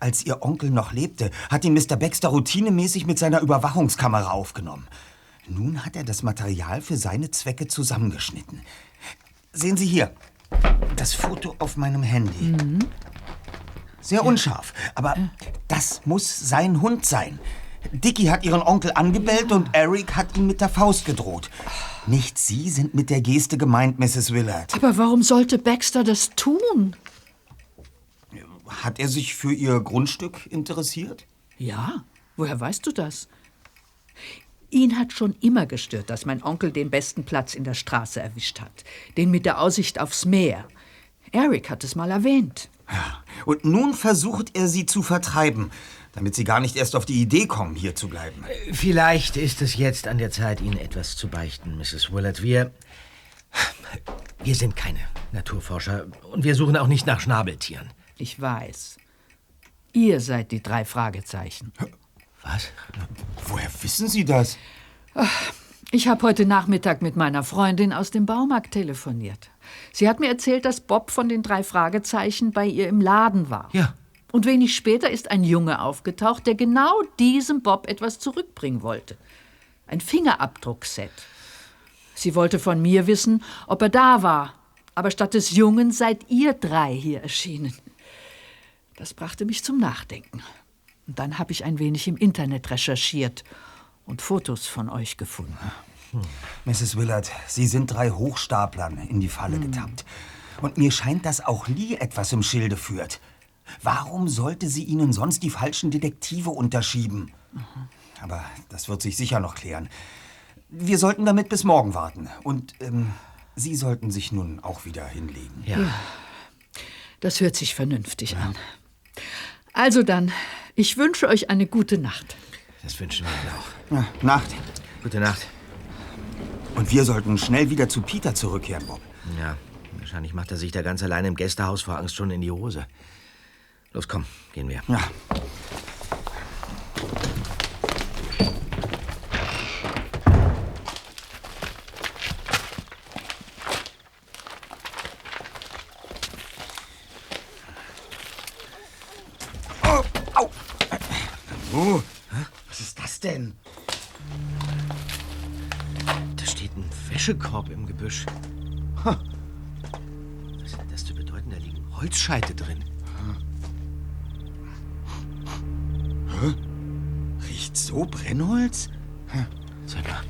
[SPEAKER 6] Als ihr Onkel noch lebte, hat ihn Mr. Baxter routinemäßig mit seiner Überwachungskamera aufgenommen. Nun hat er das Material für seine Zwecke zusammengeschnitten. Sehen Sie hier. Das Foto auf meinem Handy. Sehr unscharf, aber das muss sein Hund sein. Dicky hat ihren Onkel angebellt und Eric hat ihn mit der Faust gedroht. Nicht Sie sind mit der Geste gemeint, Mrs. Willard.
[SPEAKER 10] Aber warum sollte Baxter das tun?
[SPEAKER 6] Hat er sich für Ihr Grundstück interessiert?
[SPEAKER 10] Ja, woher weißt du das? Ihn hat schon immer gestört, dass mein Onkel den besten Platz in der Straße erwischt hat. Den mit der Aussicht aufs Meer. Eric hat es mal erwähnt.
[SPEAKER 6] Und nun versucht er, Sie zu vertreiben, damit Sie gar nicht erst auf die Idee kommen, hier zu bleiben.
[SPEAKER 4] Vielleicht ist es jetzt an der Zeit, Ihnen etwas zu beichten, Mrs. Willard. Wir. Wir sind keine Naturforscher und wir suchen auch nicht nach Schnabeltieren.
[SPEAKER 10] Ich weiß. Ihr seid die drei Fragezeichen.
[SPEAKER 4] Was?
[SPEAKER 6] Woher wissen Sie das?
[SPEAKER 10] Ich habe heute Nachmittag mit meiner Freundin aus dem Baumarkt telefoniert. Sie hat mir erzählt, dass Bob von den drei Fragezeichen bei ihr im Laden war.
[SPEAKER 4] Ja.
[SPEAKER 10] Und wenig später ist ein Junge aufgetaucht, der genau diesem Bob etwas zurückbringen wollte. Ein Fingerabdruckset. Sie wollte von mir wissen, ob er da war. Aber statt des Jungen seid ihr drei hier erschienen. Das brachte mich zum Nachdenken. Und dann habe ich ein wenig im Internet recherchiert und Fotos von euch gefunden.
[SPEAKER 6] Mrs. Willard, Sie sind drei Hochstaplern in die Falle getappt. Und mir scheint, dass auch Lee etwas im Schilde führt. Warum sollte sie Ihnen sonst die falschen Detektive unterschieben? Aber das wird sich sicher noch klären. Wir sollten damit bis morgen warten. Und ähm, Sie sollten sich nun auch wieder hinlegen.
[SPEAKER 10] Ja. Das hört sich vernünftig an. Also dann, ich wünsche euch eine gute Nacht.
[SPEAKER 4] Das wünschen wir Ihnen auch.
[SPEAKER 6] Ja, Nacht.
[SPEAKER 4] Gute Nacht.
[SPEAKER 6] Und wir sollten schnell wieder zu Peter zurückkehren, Bob.
[SPEAKER 4] Ja, wahrscheinlich macht er sich da ganz allein im Gästehaus vor Angst schon in die Hose. Los, komm, gehen wir.
[SPEAKER 6] Ja.
[SPEAKER 4] Wäschekorb im Gebüsch. Ha. Was hat das zu bedeuten? Da liegen Holzscheite drin.
[SPEAKER 6] Hä? Riecht so Brennholz?
[SPEAKER 4] Sag mal.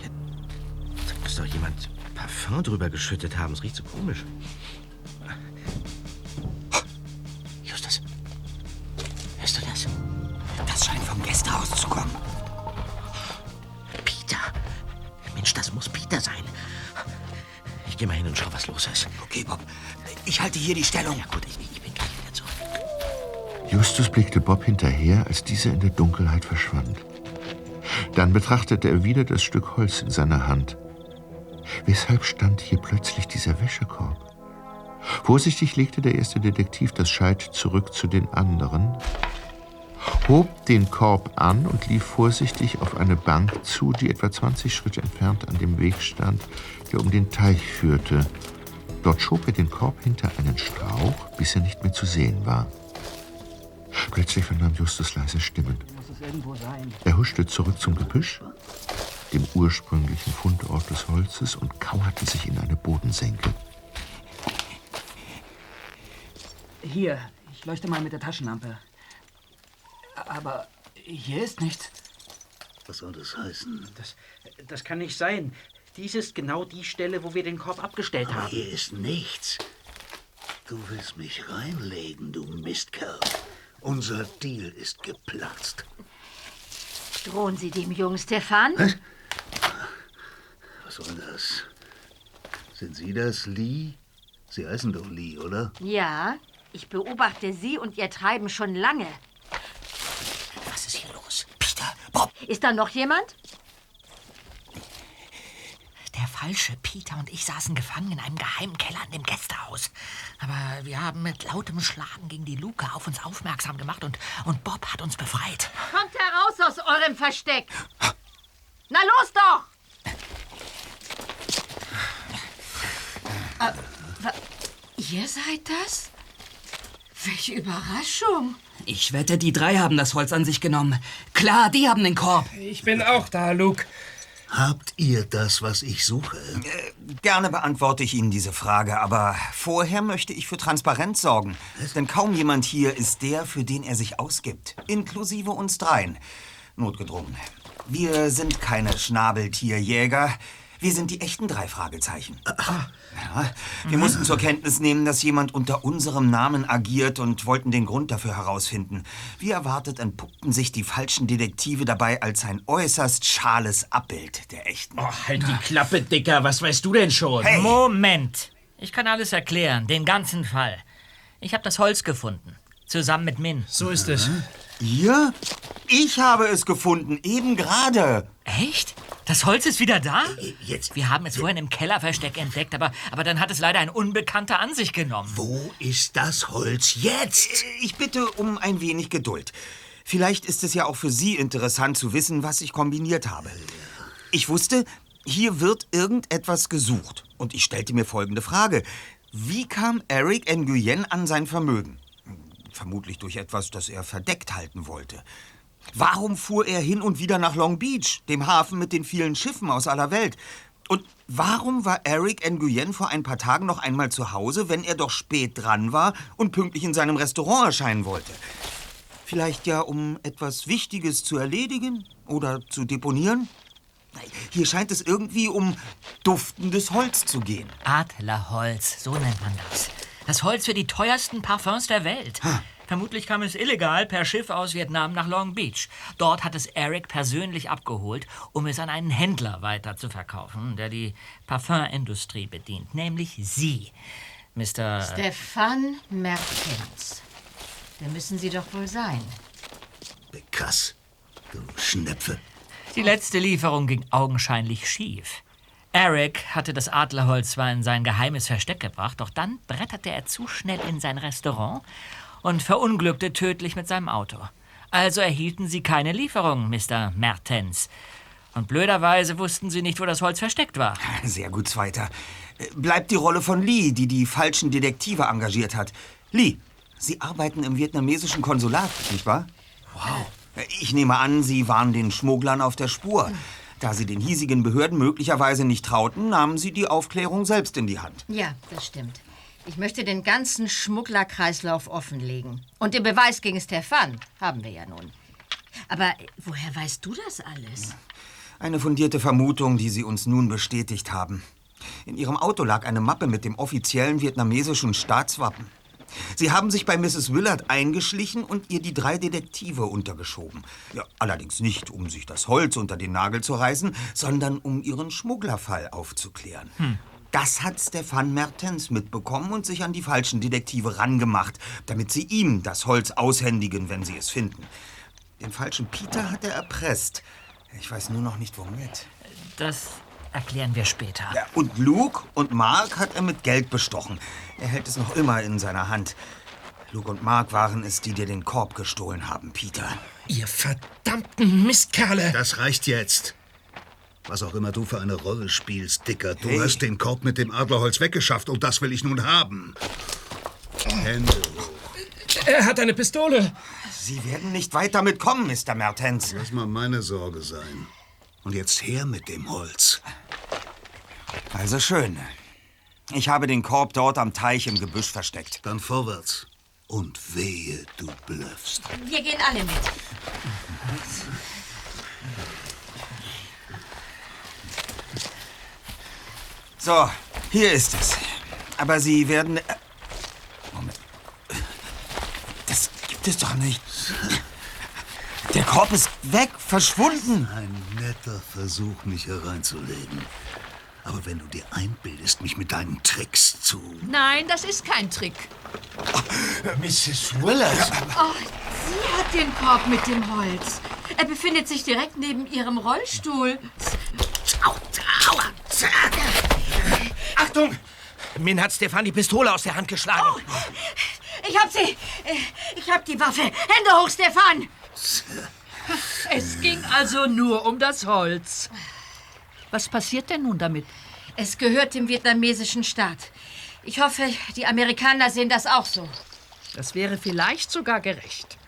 [SPEAKER 4] Da muss doch jemand Parfum drüber geschüttet haben. Es riecht so komisch. Justus. Hörst du das?
[SPEAKER 6] Das scheint vom Gästehaus zu kommen.
[SPEAKER 4] Ich geh mal hin und schau, was los ist.
[SPEAKER 6] Okay, Bob. Ich halte hier die Stellung.
[SPEAKER 4] Ja, gut, ich, ich bin gleich wieder zurück.
[SPEAKER 1] Justus blickte Bob hinterher, als dieser in der Dunkelheit verschwand. Dann betrachtete er wieder das Stück Holz in seiner Hand. Weshalb stand hier plötzlich dieser Wäschekorb? Vorsichtig legte der erste Detektiv das Scheit zurück zu den anderen, hob den Korb an und lief vorsichtig auf eine Bank zu, die etwa 20 Schritte entfernt an dem Weg stand, der um den Teich führte. Dort schob er den Korb hinter einen Strauch, bis er nicht mehr zu sehen war. Plötzlich vernahm Justus leise Stimmen. Er huschte zurück zum Gebüsch, dem ursprünglichen Fundort des Holzes, und kauerte sich in eine Bodensenke.
[SPEAKER 15] Hier, ich leuchte mal mit der Taschenlampe. Aber hier ist nichts.
[SPEAKER 13] Was soll das heißen?
[SPEAKER 3] Das, das kann nicht sein. Dies ist genau die Stelle, wo wir den Korb abgestellt
[SPEAKER 13] Aber
[SPEAKER 3] haben.
[SPEAKER 13] hier ist nichts. Du willst mich reinlegen, du Mistkerl. Unser Deal ist geplatzt.
[SPEAKER 2] Drohen Sie dem Jungen, Stefan?
[SPEAKER 13] Was soll das? Sind Sie das, Lee? Sie heißen doch Lee, oder?
[SPEAKER 2] Ja, ich beobachte Sie und Ihr Treiben schon lange.
[SPEAKER 7] Was ist hier los?
[SPEAKER 2] Ist da noch jemand?
[SPEAKER 7] Der falsche Peter und ich saßen gefangen in einem geheimen Keller in dem Gästehaus. Aber wir haben mit lautem Schlagen gegen die Luke auf uns aufmerksam gemacht und, und Bob hat uns befreit.
[SPEAKER 2] Kommt heraus aus eurem Versteck! Na los doch! Äh, ihr seid das? Welche Überraschung!
[SPEAKER 12] Ich wette, die drei haben das Holz an sich genommen. Klar, die haben den Korb.
[SPEAKER 11] Ich bin auch da, Luke.
[SPEAKER 13] Habt ihr das, was ich suche?
[SPEAKER 6] Gerne beantworte ich Ihnen diese Frage, aber vorher möchte ich für Transparenz sorgen. Denn kaum jemand hier ist der, für den er sich ausgibt. Inklusive uns dreien. Notgedrungen. Wir sind keine Schnabeltierjäger. Wir sind die echten drei Fragezeichen. Ja, wir mussten zur Kenntnis nehmen, dass jemand unter unserem Namen agiert und wollten den Grund dafür herausfinden. Wie erwartet entpuppten sich die falschen Detektive dabei als ein äußerst schales Abbild der echten.
[SPEAKER 11] Oh, halt die Klappe, Dicker. Was weißt du denn schon?
[SPEAKER 7] Moment. Ich kann alles erklären, den ganzen Fall. Ich habe das Holz gefunden. Zusammen mit Min.
[SPEAKER 11] So ist es.
[SPEAKER 6] Ihr? Ich habe es gefunden, eben gerade.
[SPEAKER 7] Echt? Das Holz ist wieder da? Jetzt. Wir haben es vorhin im Kellerversteck entdeckt, aber, aber dann hat es leider ein Unbekannter an sich genommen.
[SPEAKER 13] Wo ist das Holz jetzt?
[SPEAKER 6] Ich bitte um ein wenig Geduld. Vielleicht ist es ja auch für Sie interessant zu wissen, was ich kombiniert habe. Ich wusste, hier wird irgendetwas gesucht. Und ich stellte mir folgende Frage. Wie kam Eric Nguyen an sein Vermögen? Vermutlich durch etwas, das er verdeckt halten wollte. Warum fuhr er hin und wieder nach Long Beach, dem Hafen mit den vielen Schiffen aus aller Welt? Und warum war Eric Nguyen vor ein paar Tagen noch einmal zu Hause, wenn er doch spät dran war und pünktlich in seinem Restaurant erscheinen wollte? Vielleicht ja, um etwas Wichtiges zu erledigen oder zu deponieren? Hier scheint es irgendwie um duftendes Holz zu gehen.
[SPEAKER 7] Adlerholz, so nennt man das. Das Holz für die teuersten Parfums der Welt. Vermutlich kam es illegal per Schiff aus Vietnam nach Long Beach. Dort hat es Eric persönlich abgeholt, um es an einen Händler weiter zu verkaufen, der die Parfümindustrie bedient, nämlich Sie, Mr.
[SPEAKER 2] Stefan Mertens. Der müssen Sie doch wohl sein.
[SPEAKER 13] Krass. Du Schnepfe.
[SPEAKER 7] Die letzte Lieferung ging augenscheinlich schief. Eric hatte das Adlerholz zwar in sein geheimes Versteck gebracht, doch dann bretterte er zu schnell in sein Restaurant und verunglückte tödlich mit seinem Auto. Also erhielten sie keine Lieferung, Mr. Mertens. Und blöderweise wussten sie nicht, wo das Holz versteckt war.
[SPEAKER 6] Sehr gut, Zweiter. Äh, Bleibt die Rolle von Lee, die die falschen Detektive engagiert hat. Lee, Sie arbeiten im vietnamesischen Konsulat, nicht wahr? Wow. Ich nehme an, Sie waren den Schmugglern auf der Spur. Da Sie den hiesigen Behörden möglicherweise nicht trauten, nahmen Sie die Aufklärung selbst in die Hand.
[SPEAKER 2] Ja, das stimmt. Ich möchte den ganzen Schmugglerkreislauf offenlegen. Und den Beweis gegen Stefan haben wir ja nun. Aber woher weißt du das alles?
[SPEAKER 6] Eine fundierte Vermutung, die Sie uns nun bestätigt haben. In Ihrem Auto lag eine Mappe mit dem offiziellen vietnamesischen Staatswappen. Sie haben sich bei Mrs. Willard eingeschlichen und ihr die drei Detektive untergeschoben. Ja, allerdings nicht, um sich das Holz unter den Nagel zu reißen, sondern um ihren Schmugglerfall aufzuklären.
[SPEAKER 7] Hm.
[SPEAKER 6] Das hat Stefan Mertens mitbekommen und sich an die falschen Detektive rangemacht, damit sie ihm das Holz aushändigen, wenn sie es finden. Den falschen Peter hat er erpresst. Ich weiß nur noch nicht womit.
[SPEAKER 7] Das erklären wir später.
[SPEAKER 6] Ja, und Luke und Mark hat er mit Geld bestochen. Er hält es noch immer in seiner Hand. Luke und Mark waren es, die dir den Korb gestohlen haben, Peter.
[SPEAKER 13] Ihr verdammten Mistkerle! Das reicht jetzt. Was auch immer du für eine Rolle spielst, Dicker. Du
[SPEAKER 6] Hey.
[SPEAKER 13] hast den Korb mit dem Adlerholz weggeschafft und das will ich nun haben. Hände hoch.
[SPEAKER 11] Er hat eine Pistole.
[SPEAKER 6] Sie werden nicht weit damit kommen, Mr. Mertens.
[SPEAKER 13] Lass mal meine Sorge sein. Und jetzt her mit dem Holz.
[SPEAKER 6] Also schön. Ich habe den Korb dort am Teich im Gebüsch versteckt.
[SPEAKER 13] Dann vorwärts. Und wehe, du blöffst.
[SPEAKER 2] Wir gehen alle mit.
[SPEAKER 6] So, hier ist es. Aber Sie werden... äh, Moment. Das gibt es doch nicht. Der Korb ist weg, verschwunden.
[SPEAKER 13] Ein netter Versuch, mich hereinzulegen. Aber wenn du dir einbildest, mich mit deinen Tricks zu...
[SPEAKER 10] Nein, das ist kein Trick.
[SPEAKER 13] Mrs. Willard!
[SPEAKER 16] Oh, sie hat den Korb mit dem Holz. Er befindet sich direkt neben ihrem Rollstuhl.
[SPEAKER 4] Achtung! Min hat Stefan die Pistole aus der Hand geschlagen.
[SPEAKER 16] Oh, ich hab sie. Ich hab die Waffe. Hände hoch, Stefan.
[SPEAKER 10] Es ging also nur um das Holz. Was passiert denn nun damit?
[SPEAKER 16] Es gehört dem vietnamesischen Staat. Ich hoffe, die Amerikaner sehen das auch so.
[SPEAKER 10] Das wäre vielleicht sogar gerecht.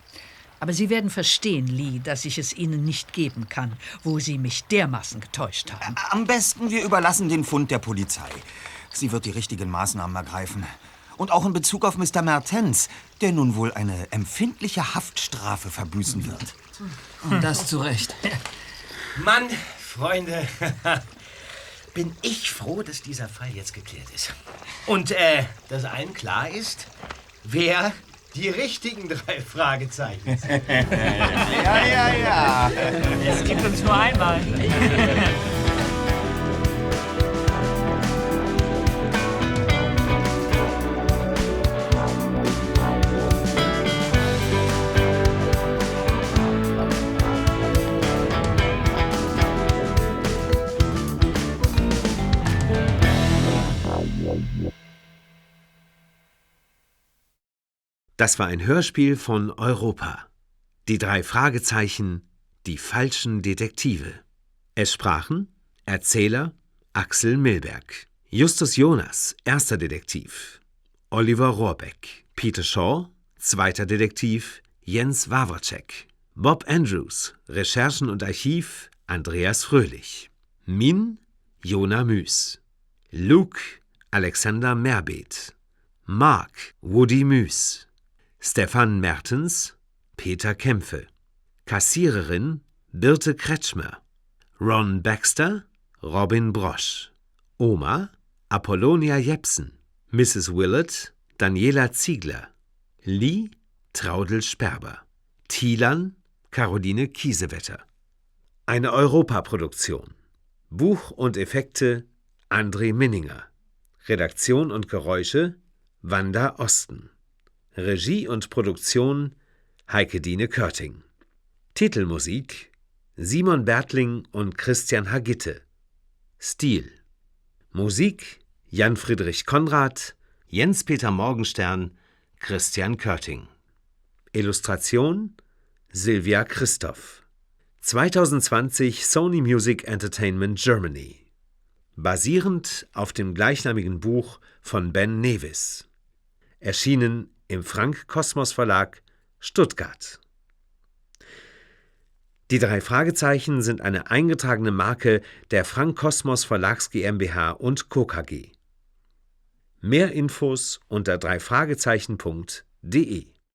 [SPEAKER 10] Aber Sie werden verstehen, Lee, dass ich es Ihnen nicht geben kann, wo Sie mich dermaßen getäuscht haben.
[SPEAKER 6] Am besten, wir überlassen den Fund der Polizei. Sie wird die richtigen Maßnahmen ergreifen. Und auch in Bezug auf Mr. Mertens, der nun wohl eine empfindliche Haftstrafe verbüßen wird.
[SPEAKER 12] Und das zu Recht.
[SPEAKER 4] Mann, Freunde, bin ich froh, dass dieser Fall jetzt geklärt ist. Und äh, dass allen klar ist, wer die richtigen drei Fragezeichen sind.
[SPEAKER 7] Ja, ja, ja. Es gibt uns nur einmal.
[SPEAKER 17] Das war ein Hörspiel von Europa. Die drei Fragezeichen, die falschen Detektive. Es sprachen Erzähler Axel Milberg, Justus Jonas, erster Detektiv, Oliver Rohrbeck, Peter Shaw, zweiter Detektiv, Jens Wawrczek, Bob Andrews, Recherchen und Archiv, Andreas Fröhlich, Min, Jona Müß, Luke, Alexander Merbeth, Mark, Woody Müß, Stefan Mertens, Peter Kämpfe, Kassiererin Birte Kretschmer, Ron Baxter, Robin Brosch, Oma Apollonia Jepsen, Mrs. Willett, Daniela Ziegler, Lee Traudel Sperber, Thielan Caroline Kiesewetter. Eine Europaproduktion. Buch und Effekte André Minninger. Redaktion und Geräusche Wanda Osten. Regie und Produktion Heike Dine Körting. Titelmusik Simon Bertling und Christian Hagitte. Stil Musik Jan Friedrich Konrad, Jens Peter Morgenstern, Christian Körting. Illustration Silvia Christoph. 2020 Sony Music Entertainment Germany. Basierend auf dem gleichnamigen Buch von Ben Nevis. Erschienen im Frank Kosmos Verlag Stuttgart. Die drei Fragezeichen sind eine eingetragene Marke der Frank Kosmos Verlags GmbH und Co. KG. Mehr Infos unter dreifragezeichen.de